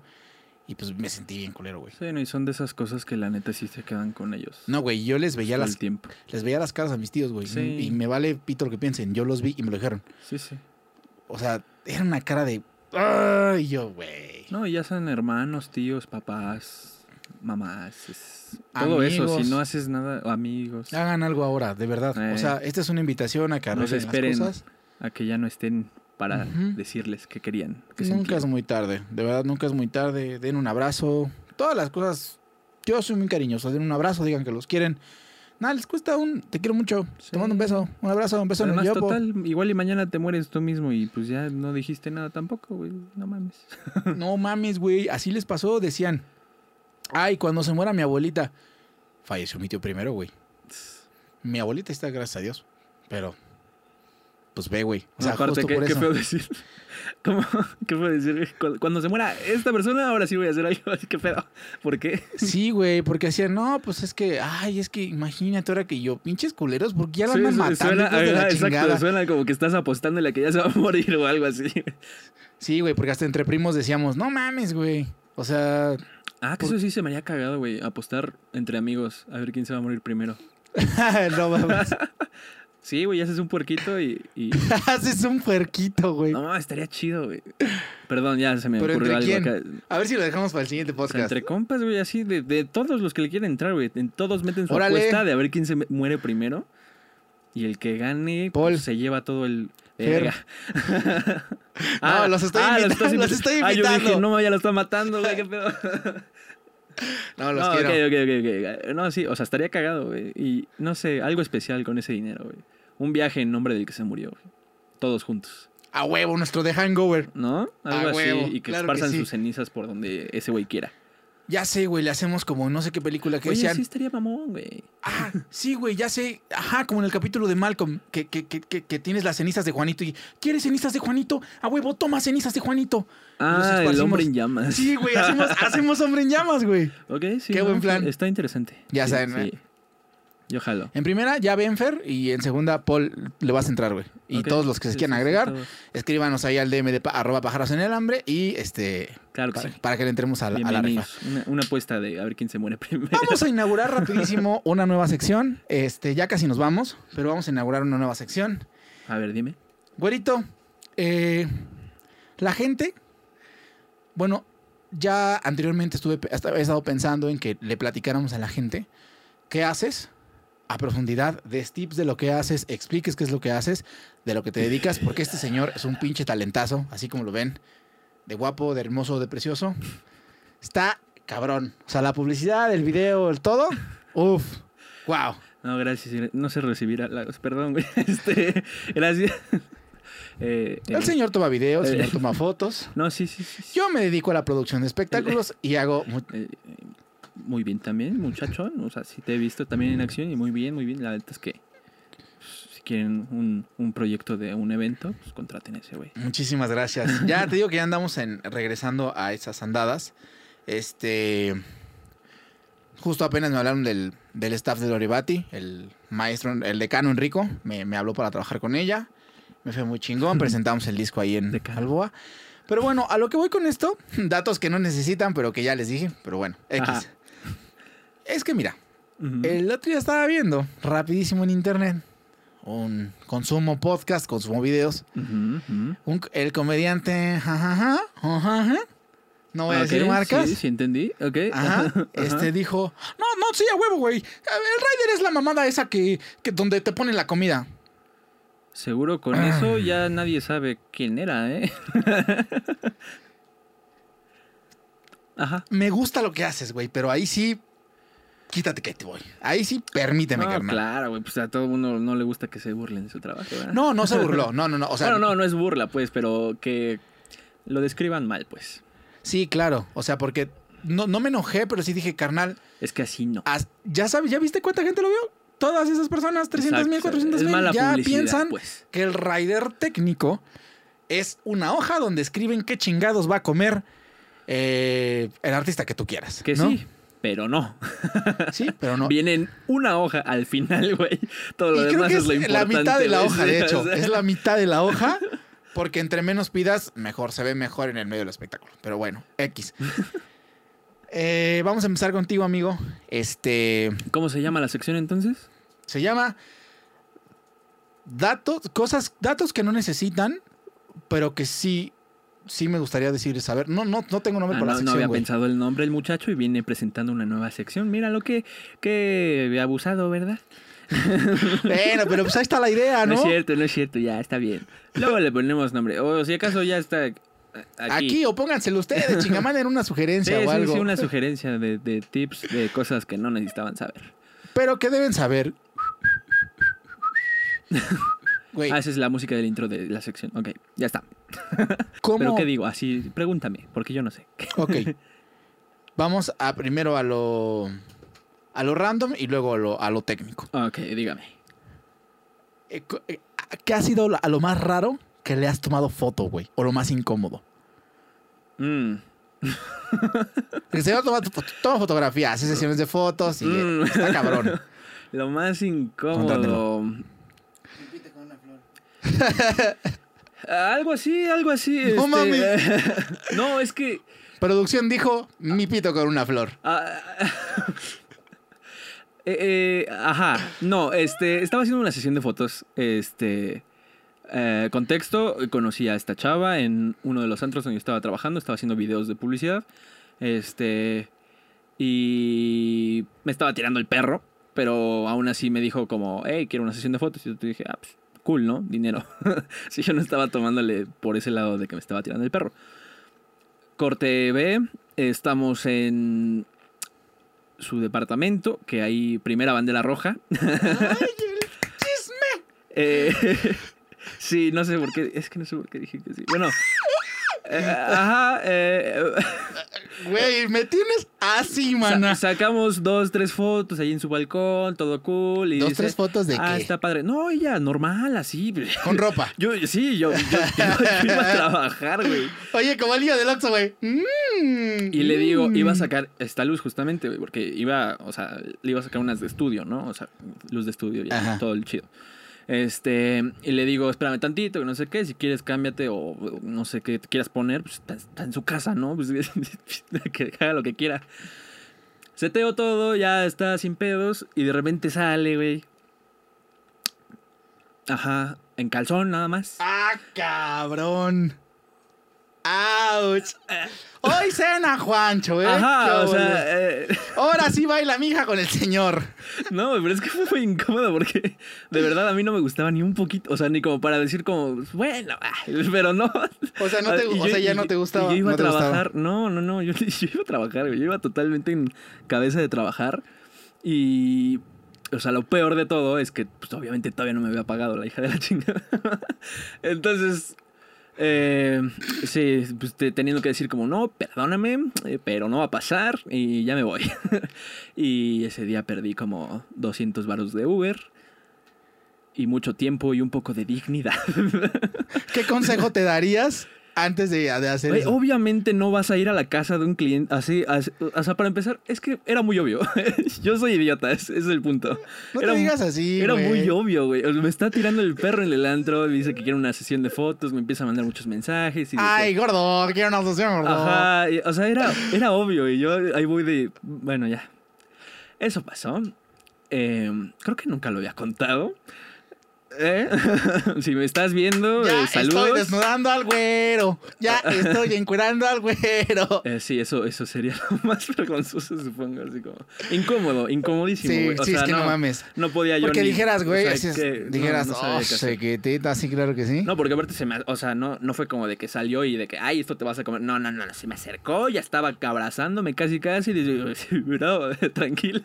Y pues me sentí bien culero, güey. Sí, no, y son de esas cosas que la neta sí se quedan con ellos. No, güey, yo les veía todo las, el tiempo. les veía las caras a mis tíos, güey. Sí. Y me vale pito lo que piensen. Yo los vi y me lo dijeron. Sí, sí. O sea, era una cara de. Ay, yo, güey. No, y ya sean hermanos, tíos, papás, mamás. es- Todo eso, Amigos. si no haces nada, amigos, Hagan algo ahora, de verdad. Eh. O sea, esta es una invitación a que No se esperen las cosas. a que ya no estén para Ujú. decirles que querían. Que Nunca sentían. es muy tarde, de verdad, nunca es muy tarde. Den un abrazo. Todas las cosas. Yo soy muy cariñoso. Den un abrazo, digan que los quieren. Nada, les cuesta un. Te quiero mucho. Sí. Te mando un beso. Un abrazo, un beso en Además, el yopo. total, igual y mañana te mueres tú mismo y pues ya no dijiste nada tampoco, güey. No mames. No mames, güey. Así les pasó. Decían. Ay, cuando se muera mi abuelita. Falleció mi tío primero, güey. Mi abuelita está, gracias a Dios. Pero. Pues ve, güey. O sea, Aparte, justo ¿qué, por qué eso. feo decir? ¿Cómo? ¿Qué feo decir? Cu- Cuando se muera esta persona, ahora sí voy a hacer algo. Que pedo. ¿Por qué? Sí, güey, porque decían, no, pues es que, ay, es que imagínate ahora que yo, pinches culeros, porque ya la Sí, andan matando suena, de la exacto, chingada. suena como que estás apostándole a que ya se va a morir o algo así. Sí, güey, porque hasta entre primos decíamos, no mames, güey. O sea, Ah, que Por- eso sí se me había cagado, güey. Apostar entre amigos a ver quién se va a morir primero. no mames. Sí, güey, haces un puerquito y. y- Haces un puerquito, güey. No, estaría chido, güey. Perdón, ya se me ¿Pero ocurrió entre algo quién? acá. A ver si lo dejamos para el siguiente O sea, podcast. entre compas, güey, así de, de todos los que le quieren entrar, güey. En todos meten su Órale. apuesta de a ver quién se muere primero. Y el que gane, Paul. pues, se lleva todo el. Verga. No, los estoy invitando, estás los estoy Ah, yo invitando. dije, no, ya lo está matando, güey, qué pedo. No, los no, quiero. ok, ok, ok, ok. No, sí, o sea, estaría cagado, güey. Y no sé, algo especial con ese dinero, güey. Un viaje en nombre del que se murió, güey. Todos juntos. A huevo, nuestro de hangover. ¿No? Algo A así. huevo, y que claro que esparzan sí. sus cenizas por donde ese güey quiera. Ya sé, güey, le hacemos como no sé qué película que Oye, decían. sí estaría mamón, güey. Ah, sí, güey, ya sé. Ajá, como en el capítulo de Malcolm, que, que, que, que, que tienes las cenizas de Juanito y ¿quieres cenizas de Juanito? A huevo, toma cenizas de Juanito. Ah, el hombre en llamas. Sí, güey, hacemos, hacemos hombre en llamas, güey. Ok, sí. Qué no, buen plan. Está interesante. Ya Sí, saben, sí. ¿eh? Yo jalo. En primera, ya Benfer y en segunda, Paul, le vas a entrar, güey. Y todos los que se Sí, quieran sí, agregar, escríbanos ahí al DM de pa- arroba pájaros en el hambre y este Claro que para, sí. para que le entremos a la, a la rifa. Una, una apuesta de a ver quién se muere primero. Vamos a inaugurar rapidísimo una nueva sección. Este, ya casi nos vamos, pero vamos a inaugurar una nueva sección. A ver, dime. Güerito, eh, la gente, bueno, ya anteriormente estuve, he estado pensando en que le platicáramos a la gente qué haces a profundidad, des tips de lo que haces, expliques qué es lo que haces, de lo que te dedicas, porque este señor es un pinche talentazo, así como lo ven, de guapo, de hermoso, de precioso. Está cabrón. O sea, la publicidad, el video, el todo, uff, wow. No, gracias. No sé recibir halagos. Perdón, güey. Este, gracias. Eh, El eh, señor toma videos, el eh. señor toma fotos. No, sí, sí, sí. Yo me dedico a la producción de espectáculos y hago Eh, eh, muy bien también, muchachón. O sea, sí te he visto también en acción y muy bien, muy bien. La verdad es que pues, si quieren un, un proyecto de un evento, pues contraten a ese güey. Muchísimas gracias. Ya te digo que ya andamos en, regresando a esas andadas. Este. Justo apenas me hablaron del, del staff de Loribati, el maestro, el decano Enrico, me, me habló para trabajar con ella. Me fue muy chingón, presentamos el disco ahí en Decano. Alboa. Pero bueno, a lo que voy con esto, datos que no necesitan, pero que ya les dije, pero bueno, X. Ajá. Es que mira, el otro día estaba viendo rapidísimo en internet un consumo podcast, consumo videos. Un- el comediante, jajaja, jajaja, no voy a decir marcas. Sí, sí, entendí. Ok. Ajá, Ajá. este dijo, no, no, sí, a huevo, güey. El Rider es la mamada esa que, que donde te ponen la comida. Seguro con Ah. eso ya nadie sabe quién era, ¿eh? Ajá. Me gusta lo que haces, güey, pero ahí sí, quítate que te voy. Ahí sí, permíteme, No, carnal. claro, güey. Pues a todo mundo no le gusta que se burlen de su trabajo, ¿verdad? No, no se burló, no, no, no. O sea, bueno, no, no es burla, pues, pero que lo describan mal, pues. sí, claro. O sea, porque no, no me enojé, pero sí dije, carnal, Es que así no. ya sabes, ¿ya viste cuánta gente lo vio? Todas esas personas, 300 mil, Exacto, 400 Es mil, ya piensan pues. que el rider técnico es una hoja donde escriben qué chingados va a comer eh, el artista que tú quieras. Que ¿no? sí, pero no. Sí, pero no. Viene en una hoja al final, güey. Todo lo y creo que es, lo la mitad de la hoja, de hecho. o sea, Es la mitad de la hoja. Porque entre menos pidas, mejor se ve mejor en el medio del espectáculo. Pero bueno, X. Eh, vamos a empezar contigo, amigo. Este ¿Cómo se llama la sección entonces? se llama datos, cosas, datos que no necesitan, pero que sí, sí me gustaría decir, saber. No, no, no tengo nombre Ah, para no, la no sección, había güey. pensado el nombre el muchacho y viene presentando una nueva sección. Mira lo que, que abusado, ¿verdad? Bueno, pero pues ahí está la idea, No ¿no? es cierto, no es cierto, ya está bien. Luego le ponemos nombre. O si acaso ya está aquí. Aquí. o pónganselo ustedes, chingamanden una Sí, sugerencia sí, o algo. sí, una sugerencia de, de tips, de cosas que no necesitaban saber. Pero que deben saber. Güey, Ah, esa es la música del intro de la sección. Ok, ya está. ¿cómo? ¿Pero qué digo? Así, pregúntame, porque yo no sé. Ok. Vamos a primero a lo. A lo random y luego a lo, a lo técnico. Ok, dígame. Eh, eh, ¿Qué ha sido a lo más raro que le has tomado foto, güey? O lo más incómodo. Mm, El señor toma, toma fotografías, hace sesiones de fotos y Mm. está cabrón. Lo más incómodo. Contrátelo. Algo así, algo así. No este, mames. no, es que. Producción dijo, mi pito con una flor. ah, eh, eh, ajá. No, este. Estaba haciendo una sesión de fotos. Este. eh, contexto, conocí a esta chava en uno de los antros donde yo estaba trabajando, estaba haciendo videos de publicidad. Este. Y me estaba tirando el perro, pero aún así me dijo como, hey, quiero una sesión de fotos. Y yo te dije, ah, pues, cool, ¿no? Dinero. si yo no estaba tomándole por ese lado de que me estaba tirando el perro. Corte B, estamos en su departamento, que hay primera bandera roja. ¡Ay, el chisme! Eh, sí, no sé por qué, es que no sé por qué dije que sí. Bueno, eh, ajá, eh, Güey, me tienes así, sa- mana. sacamos dos, tres fotos ahí en su balcón, todo cool. Y Dos, dice, tres fotos de Ah, qué? está padre. No, ella, normal, así. Con ropa. Yo, sí, yo, yo, yo- yo iba a trabajar, güey. Oye, como el niño del Oxxo, güey. Mm, Mm, Y le digo, mm. iba a sacar esta luz justamente, güey, porque iba, o sea, le iba a sacar unas de estudio, ¿no? O sea, luz de estudio, ya, Ajá. todo el chido. Este, y le digo, espérame tantito, que no sé qué, si quieres cámbiate o no sé qué te quieras poner, pues está, está en su casa, ¿no? Pues que haga lo que quiera. Seteo todo, ya está sin pedos, y de repente sale, güey. Ajá, en calzón nada más. Ah, cabrón. ¡Auch! Hoy cena, Juancho, ¿eh? Ajá, ¿Qué o sea, eh, Ahora sí baila mi hija con el señor. No, pero es que fue muy incómodo porque de verdad a mí no me gustaba ni un poquito, o sea, ni como para decir como, bueno, ah, pero no. O sea, no te- Y o sea, ya no te gustaba, yo iba no a gustaba. trabajar, no, no, no, yo, yo iba a trabajar, güey, yo iba totalmente en cabeza de trabajar y, o sea, lo peor de todo es que, pues obviamente todavía no me había pagado la hija de la chingada. Entonces, eh, sí, pues te- teniendo que decir como, no, perdóname, eh, pero no va a pasar y ya me voy. y ese día perdí como 200 varos de Uber y mucho tiempo y un poco de dignidad. ¿Qué consejo te darías antes de, de hacer Güey, eso? obviamente no vas a ir a la casa de un cliente así, así- o sea, para empezar, es que era muy obvio. Yo soy idiota, ese es el punto. No Era te digas así, Era güey. muy obvio, güey. Me está tirando el perro en el antro, dice que quiere una sesión de fotos, me empieza a mandar muchos mensajes. Y Ay, gordo, quiero una sesión, gordo. Ajá, y- o sea, era, era obvio y yo ahí voy de, bueno, ya. Eso pasó. Eh, creo que nunca lo había contado. ¿Eh? si me estás viendo, Ya eh, saludos. estoy desnudando al güero. Ya estoy encuerando al güero. Eh, sí, eso, eso sería lo más vergonzoso, supongo. Así como. Incómodo, incomodísimo. Sí, güey. O sí, sea, es que no, mames. No podía yo. Porque ni- dijeras, güey, o sea, que- no, dijeras, no sabía oh, sequetita, sí, claro que sí. No, porque aparte se me, o sea, no, no fue como de que salió y de que, ay, esto te vas a comer. No, no, no, se me acercó, ya estaba abrazándome casi, casi. Y digo, bro, tranquila.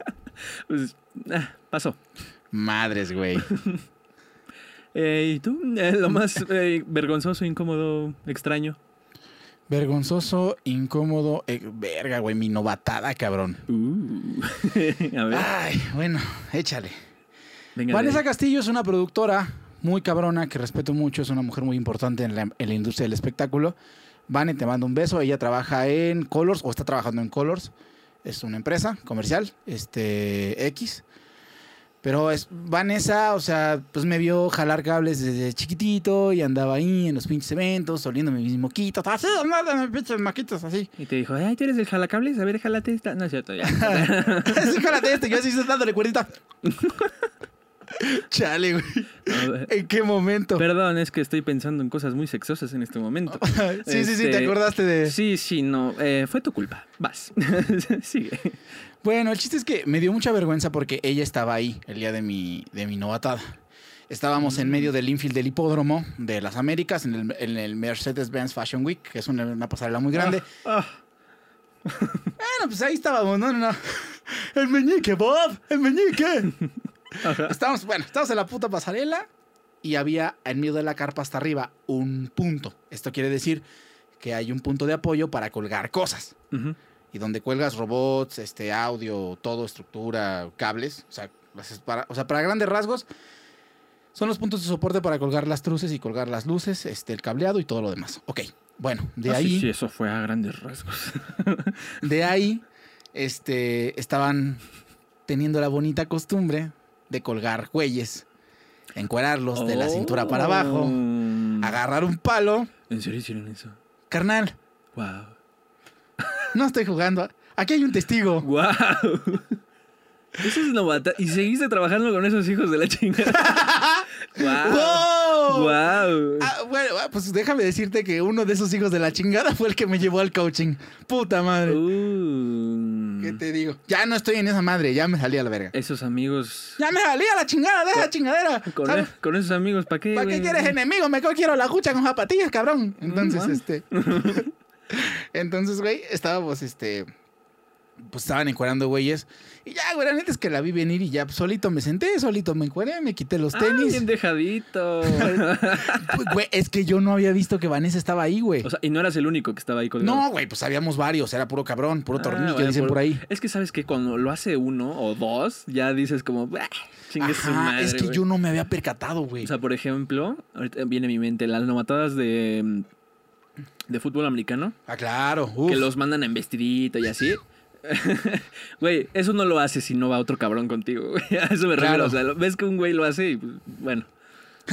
Pues, ah, pasó. Madres, güey. Eh, ¿Y tú? Eh, lo más eh, vergonzoso, incómodo, extraño. Vergonzoso, incómodo. verga, güey, mi novatada, cabrón. Uh. a ver, Ay, bueno, échale. venga. Vanessa Castillo es una productora muy cabrona que respeto mucho, es una mujer muy importante en la, en la industria del espectáculo. Vane, te mando un beso. Ella trabaja en Colors o está trabajando en Colors. Es una empresa comercial, este X. Pero es Vanessa, o sea, pues me vio jalar cables desde chiquitito y andaba ahí en los pinches eventos, oliéndome mis moquitos, así, andando pinches moquitos, así. Y te dijo, ay, ¿tú eres el jalacables? A ver, jálate esta. No es cierto, ya. Así, jálate este, yo así dándole cuerdita. Chale, güey. Ver. ¿En qué momento? Perdón, es que estoy pensando en cosas muy sexosas en este momento. sí, sí, sí, te Este, acordaste de... Sí, sí, no. eh, fue tu culpa. Vas. Sigue. Bueno, el chiste es que me dio mucha vergüenza porque ella estaba ahí el día de mi, de mi novatada. Estábamos en medio del infield del hipódromo de las Américas, en el, en el Mercedes-Benz Fashion Week, que es una, una pasarela muy grande. Ah, Bueno, pues ahí estábamos, no, no, no. El meñique, Bob, el meñique. ajá. Estábamos, bueno, estábamos en la puta pasarela y había en medio de la carpa hasta arriba un punto. Esto quiere decir que hay un punto de apoyo para colgar cosas. Ujú. Y donde cuelgas robots, este audio, todo, estructura, cables, o sea, para, o sea, para grandes rasgos son los puntos de soporte para colgar las truces y colgar las luces, este el cableado y todo lo demás. Ok. Bueno, de Ah, sí, ahí Sí, eso fue a grandes rasgos. de ahí este estaban teniendo la bonita costumbre de colgar güeyes, encuerarlos de la cintura para abajo, Oh. agarrar un palo, ¿En serio hicieron eso? carnal, Wow. No estoy jugando. Aquí hay un testigo. Wow. Eso es novata. Y seguiste trabajando con esos hijos de la chingada. wow. ¡Wow! Wow. Ah, bueno, ah, pues déjame decirte que uno de esos hijos de la chingada fue el que me llevó al coaching. Puta madre. Uh. ¿Qué te digo? Ya no estoy en esa madre, ya me salí a la verga. Esos amigos. Ya me salí a la chingada, deja la chingadera. Con, ¿Sabes? con esos amigos, ¿para qué? ¿Para qué quieres enemigo? Mejor quiero la cucha con zapatillas, cabrón. Entonces, este. Entonces, güey, estábamos, este. Pues estaban encuerando güeyes. Y ya, güey, la neta es que la vi venir y ya pues, solito me senté, solito me encueré, me quité los Ah, tenis. bien dejadito. Pues, güey, es que yo no había visto que Vanessa estaba ahí, güey. o sea, y no eras el único que estaba ahí colgado. No, güey, pues habíamos varios, era puro cabrón, puro Ah, tornillo, bueno, dicen por ahí. Es que sabes que cuando lo hace uno o dos, ya dices como, "Bah, chingue su madre. es que güey". yo no me había percatado, güey. O sea, por ejemplo, ahorita viene a mi mente las nomatadas de. De fútbol americano, Ah, claro. Uf. que los mandan en vestidito y así. Güey, eso no lo hace si no va otro cabrón contigo. A eso me refiero. Claro. O sea, ves que un güey lo hace y, pues,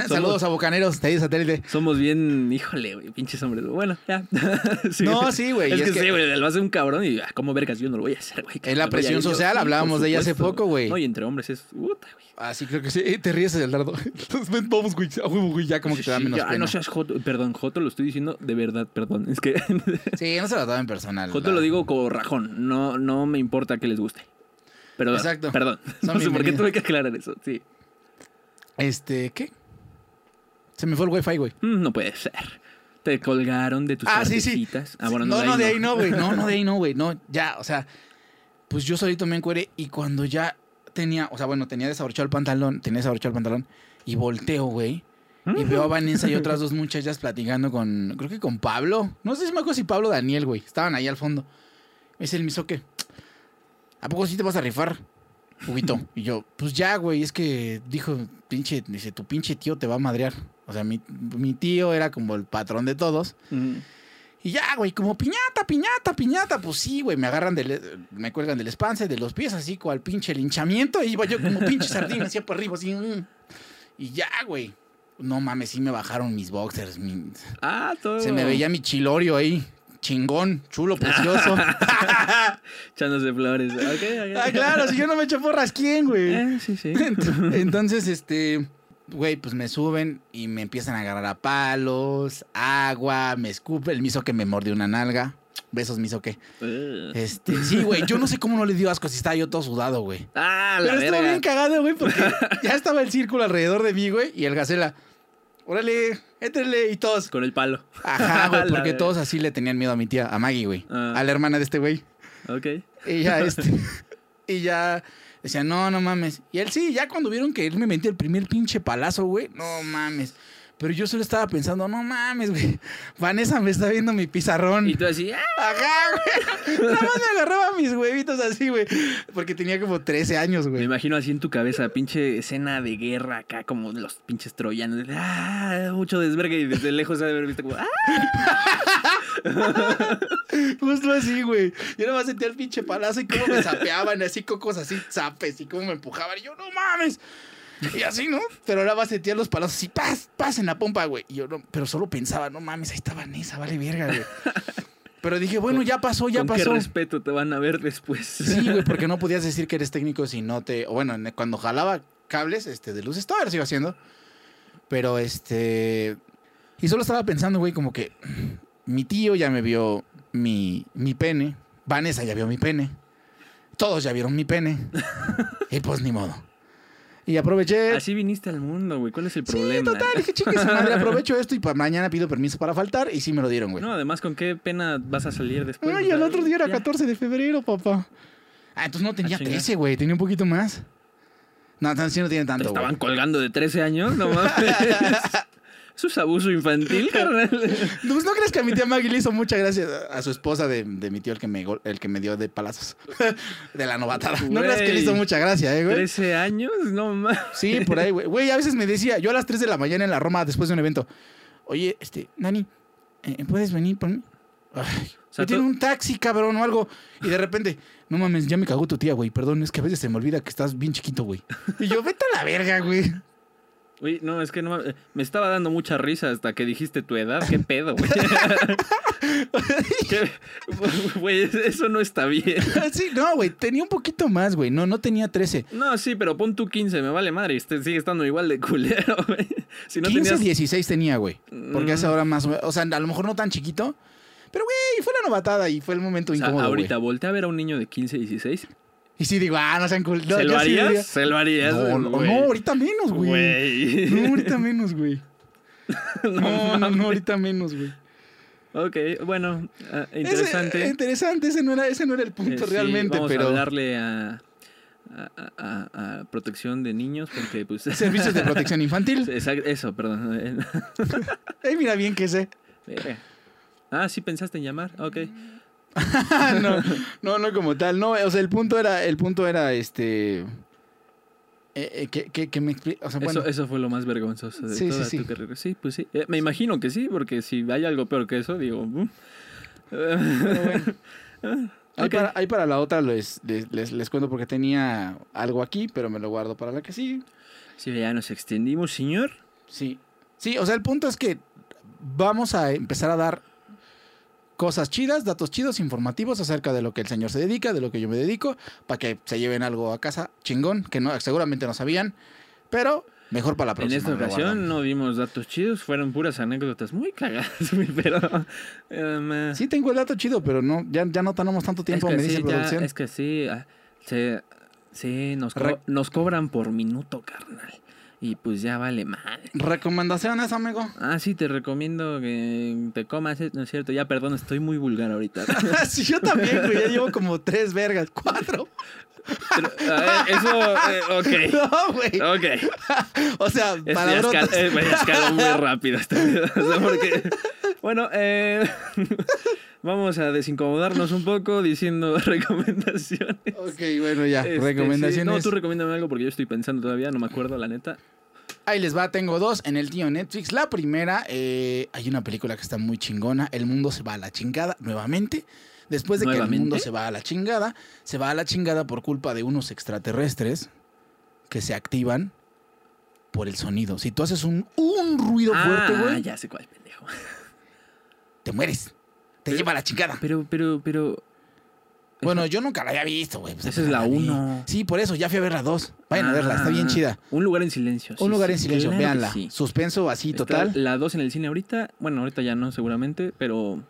Saludos a Bocaneros, de ahí satélite. somos bien, híjole, güey, pinches hombres. Bueno, ya. Sí. No, sí, güey, Es, es que, sí, güey, lo hace un cabrón y, ah, ¿cómo vergas? Yo no lo voy a hacer, güey. Es la presión yo. social, Sí, hablábamos de ella hace poco, güey. No, y entre hombres es, puta, güey. Ah, sí, creo que sí. Eh, Te ríes del dardo. Entonces, ven, vamos, güey. Güey. Ya como que te da Sí, menos ya, pena. no seas Joto. Perdón, Joto lo estoy diciendo de verdad, perdón. Es que Sí, no se lo en personal. Joto la- lo digo como rajón. No, no me importa que les guste. Perdón. Exacto. Perdón. Son no sé por qué tuve que aclarar eso. Sí. Este, ¿qué? Se me fue el wifi, güey. Mm, No puede ser. Te colgaron de tus Ah, sí, sí. Ah, bueno, no, no, de ahí no, güey. No, no, de ahí no, güey. No, ya, o sea, pues yo solito me encuere y cuando ya tenía, o sea, bueno, tenía desabrochado el pantalón, tenía desabrochado el pantalón y volteo, güey. Y veo a Vanessa y otras dos muchachas platicando con, creo que con Pablo. No sé si me acuerdo si Pablo o Daniel, güey. Estaban ahí al fondo. Es el miso que, ¿a poco sí te vas a rifar? Huguito. Y yo, pues ya, güey, es que dijo, pinche, dice, tu pinche tío te va a madrear. O sea, mi, mi tío era como el patrón de todos. Y ya, güey, como piñata, piñata, piñata. Pues sí, güey, me agarran del. Me cuelgan del espance, de los pies, así cual pinche linchamiento. Y iba yo como pinche sardina, así por arriba, así. mm. Y ya, güey. No mames, sí me bajaron mis boxers. mi- Ah, todo. Se me veía mi chilorio ahí. Chingón, chulo, precioso. Echándose flores. Ok, ok. ah, claro, si yo no me echo porras, ¿quién, güey? Eh, sí, sí. Entonces, este, güey, pues me suben y me empiezan a agarrar a palos, agua, me escupe el miso que me mordió una nalga. Besos, miso que. Eh. Este, sí, güey, yo no sé cómo no le dio asco si estaba yo todo sudado, güey. Ah, la Pero verga. bien cagado, güey, porque ya estaba el círculo alrededor de mí, güey, y el gacela. Órale, éntrele, y todos. Con el palo. Ajá, güey, porque verga. todos así le tenían miedo a mi tía, a Maggie, güey. Ah. A la hermana de este güey. Ok. Y ya, este. y ya. Decían, no, no mames. Y él sí, ya cuando vieron que él me metió el primer pinche palazo, güey, no mames. Pero yo solo estaba pensando, no mames, güey. Vanessa me está viendo mi pizarrón. Y tú así, ah, Ajá, güey. Nada más me agarraba mis huevitos así, güey. Porque tenía como 13 años, Me güey. imagino así en tu cabeza, pinche escena de guerra acá, como los pinches troyanos. Ah, mucho desvergue y desde lejos se ha de haber visto como, ah, Justo así, güey. Yo nada más sentía el pinche palazo y cómo me zapeaban, así cocos así, zapes y cómo me empujaban. Y yo, no mames. Y así, ¿no? Pero ahora más sentía los palazos así, paz, paz en la pompa, güey. Y yo, no, pero solo pensaba, no mames, ahí estaba Vanessa, vale verga, güey. Pero dije, bueno, ya pasó, ya ¿con qué pasó. respeto te van a ver después? Sí, güey, porque no podías decir que eres técnico si no te. o Bueno, en- cuando jalaba cables este, de luces, todavía lo sigo haciendo. Pero este. Y solo estaba pensando, güey, como que mi tío ya me vio mi, mi pene. Vanessa ya vio mi pene. Todos ya vieron mi pene. y pues ni modo. Y aproveché. Así viniste al mundo, güey. ¿Cuál es el Sí, problema? total, dije, chingue su madre, aprovecho esto y para mañana pido permiso para faltar. Y sí me lo dieron, güey. No, además, ¿con qué pena vas a salir después? Ay, el otro día era ya. 14 de febrero, papá. Ah, entonces no tenía Ah, chinga. 13, güey. Tenía un poquito más. No, entonces sí no tiene ¿Te tanto, estaban güey. colgando de 13 años? No mames. Eso es abuso infantil, carnal. Pues no crees que a mi tía Maggie le hizo mucha gracia a su esposa de, de mi tío, el que, me, el que me dio de palazos. de la novatada. No crees que le hizo Güey. mucha gracia, eh, güey. ¿13 años? No mames. Sí, por ahí, güey. Güey, a veces me decía, yo a las 3 de la mañana en la Roma, después de un evento, oye, este, Nani, eh, ¿puedes venir por mí? Ay, O sea, yo tiene un taxi, cabrón, o algo. Y de repente, no mames, ya me cagó tu tía, güey. Perdón, es que a veces se me olvida que estás bien chiquito, güey. Y yo, vete a la verga, güey. Uy, no, es que no mames. Me estaba dando mucha risa hasta que dijiste tu edad. ¿Qué pedo, güey? Güey, eso no está bien. Sí, no, güey, tenía un poquito más, güey. No, no tenía 13. No, sí, pero pon tu 15, me vale madre. Este sigue estando igual de culero, güey. Si no 15, tenías. 16 tenía, güey. Porque Mm. hace ahora más o sea, a lo mejor no tan chiquito. Pero, güey, fue la novatada y fue el momento O sea, incómodo. ahorita güey. voltea a ver a un niño de 15, 16. Y sí digo, ah, no sean cool. No, ¿Se lo sí harías? diría- ¿Se lo harías? No, no, ahorita menos, güey. No, ahorita menos, güey. No, no, no, ahorita menos, güey. Ok, bueno, ah, Ese- interesante. interesante, ese no era, ese no era el Eh, punto sí, realmente, vamos pero. a hablarle a, a, a- a protección de niños porque, pues... Servicios de protección infantil. Exacto, eso, perdón. Ay, mira bien que sé. Verga. Ah, sí pensaste en llamar. Ok. no, no, no como tal. No, o sea, el punto era, el punto era este. eh, eh, que, que, que me explique. O sea, bueno, Eso, eso fue lo más vergonzoso de Sí, toda sí. tu carrera. Sí, pues sí. Eh, me imagino que sí, porque si hay algo peor que eso, digo. "Mm". bueno. Ahí, para, ahí para la otra les, les, les, les cuento porque tenía algo aquí, pero me lo guardo para la que sí. Sí, ya nos extendimos, señor. Sí. Sí, o sea, el punto es que vamos a empezar a dar cosas chidas, datos chidos, informativos acerca de lo que el señor se dedica, de lo que yo me dedico, para que se lleven algo a casa chingón, que no, seguramente no sabían, pero mejor para la En próxima. esta me lo ocasión no dimos datos chidos, fueron puras anécdotas muy cagadas, pero... em, eh, Sí tengo el dato chido, pero no, ya, ya no tenemos tanto tiempo, es que me dice sí, ya- producción. es que sí, ah, se- sí, nos, co- Re- nos cobran por minuto, carnal. Y pues ya vale madre. ¿Recomendaciones, amigo? Ah, sí, te recomiendo que te comas, eh, no es cierto, ya perdón, estoy muy vulgar ahorita. sí, yo también, güey, ya llevo como tres vergas, cuatro. Pero, a ver, eso, eh, ok. No, güey. Ok. O sea, palabrotas. escal- eh, muy rápido video. O sea, porque, bueno, eh, vamos a desincomodarnos un poco diciendo recomendaciones. Ok, bueno, ya. Este, Recomendaciones. sí. No, tú recomiéndame algo porque yo estoy pensando todavía, no me acuerdo, la neta. Ahí les va, tengo dos en el tío Netflix. La primera, eh, hay una película que está muy chingona. El mundo se va a la chingada nuevamente. Después de que el mundo se va a la chingada, se va a la chingada por culpa de unos extraterrestres que se activan por el sonido. Si tú haces un, un ruido fuerte, ah, güey, ya sé cuál pendejo. te mueres. Te lleva la chingada. Pero, pero, pero. Bueno, yo nunca la había visto, güey. Pues Esa es la vi. uno. Sí, por eso, ya fui a ver la dos. Vayan a verla, está bien Ah, chida. Un lugar en silencio. sí, Un lugar en silencio, claro véanla. sí. Suspenso así Está total. La 2 en el cine ahorita. Bueno, ahorita ya no, seguramente, pero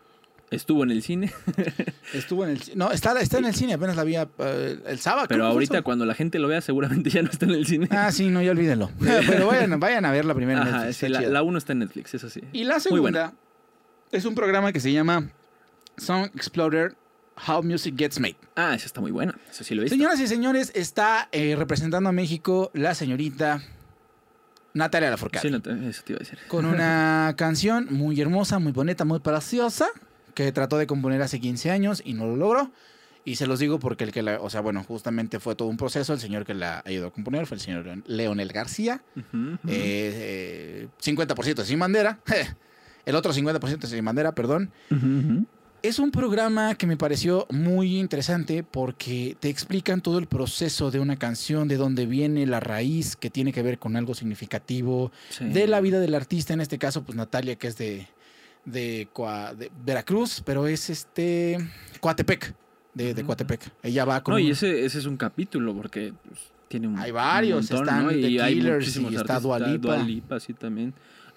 estuvo en el cine. Estuvo en el No, está, está en el cine, apenas la vi eh, el sábado. Pero ahorita, eso. cuando la gente lo vea, seguramente ya no está en el cine. Ah, sí, no, ya olvídenlo. Pero vayan, vayan a ver la primera. Ajá, Netflix, sí, está la, chida. la uno está en Netflix, eso sí. Y la segunda es un programa que se llama Song Explorer How Music Gets Made. Ah, esa está muy buena. Eso sí lo he visto. Señoras y señores, está eh, representando a México la señorita Natalia Lafourcade. Sí, eso te iba a decir. con una canción muy hermosa, muy bonita, muy preciosa, que trató de componer hace 15 años y no lo logró. Y se los digo porque el que la, o sea, bueno, justamente fue todo un proceso. El señor que la ayudó a componer fue el señor Leonel García. Ujú. Eh, eh, 50% sin bandera. El otro 50% sin bandera, perdón. Es un programa que me pareció muy interesante porque te explican todo el proceso de una canción, de dónde viene la raíz, que tiene que ver con algo significativo, Sí. de la vida del artista, en este caso, pues Natalia, que es de, de, Veracruz, pero es este Coatepec, de, de. Coatepec. Ella va con No, y ese, ese es un capítulo porque pues, tiene un. Hay varios, un montón, están ¿no? The Y Killers y está artistas, Dua Lipa. Dua Lipa, sí, también.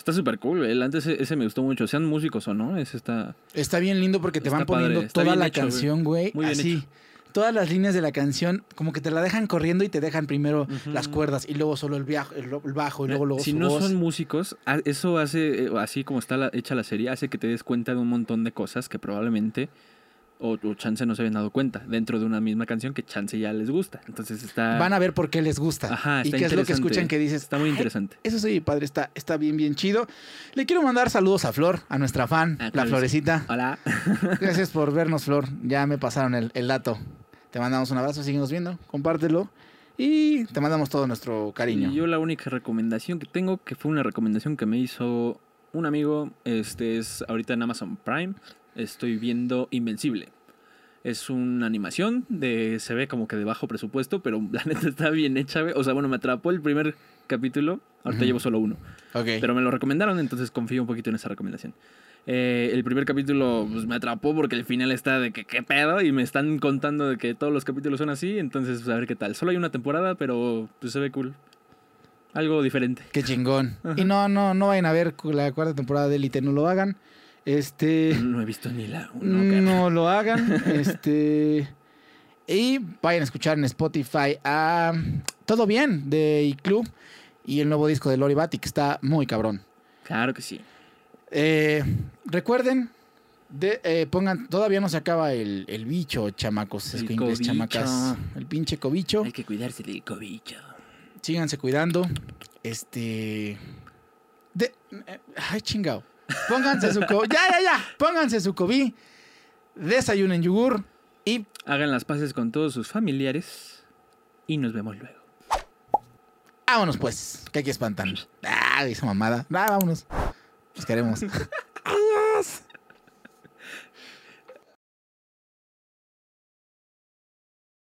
Está súper cool, güey. El antes ese, ese me gustó mucho. Sean músicos o no, ese está. Está bien lindo porque te van poniendo toda la hecho, canción, güey, así. hecho. Todas las líneas de la canción, como que te la dejan corriendo y te dejan primero las cuerdas y luego solo el, viajo, el, el bajo y luego, luego si su no voz. son músicos, eso hace, eh, así como está la- hecha la serie, hace que te des cuenta de un montón de cosas que probablemente o, o chance no se habían dado cuenta dentro de una misma canción que chance ya les gusta. Entonces está. Van a ver por qué les gusta. Ajá, y está qué es lo que escuchan que dices. Está muy "Ay, interesante. Eso sí, padre, está, está bien, bien chido. Le quiero mandar saludos a Flor, a nuestra fan, Ah, la claro, Florecita. Hola. Gracias por vernos, Flor. Ya me pasaron el, el dato. Te mandamos un abrazo, síguenos viendo, compártelo. Y te mandamos todo nuestro cariño. Y yo la única recomendación que tengo, que fue una recomendación que me hizo un amigo, este es ahorita en Amazon Prime, estoy viendo Invencible. Es una animación de se ve como que de bajo presupuesto, pero la neta está bien hecha. O sea, bueno, me atrapó el primer capítulo, ahorita Ujú. llevo solo uno, Ok. pero me lo recomendaron, entonces confío un poquito en esa recomendación. Eh, el primer capítulo pues, me atrapó porque el final está de que qué pedo y me están contando de que todos los capítulos son así, entonces pues, a ver qué tal. Solo hay una temporada, pero pues se ve cool. Algo diferente. Qué chingón. Ajá. Y no, no, no vayan a ver la cuarta temporada de Elite, no lo hagan. Este. No he visto ni la uno. No lo hagan. este. Y vayan a escuchar en Spotify a Todo Bien de iClub y el nuevo disco de Lori Bati, que está muy cabrón. Claro que sí. Eh, recuerden, de, eh, pongan, todavía no se acaba el, el bicho, chamacos, El escuincles, chamacas. El pinche cobicho. Hay que cuidarse del cobicho. Síganse cuidando. Este. De, eh, ay, chingado. Pónganse su Ya, ya, ya. Pónganse su COVID. Desayunen yogur. Y Hagan las paces con todos sus familiares y nos vemos luego. Vámonos pues, que aquí espantan. Ah, esa mamada. Ah, vámonos. Nos queremos.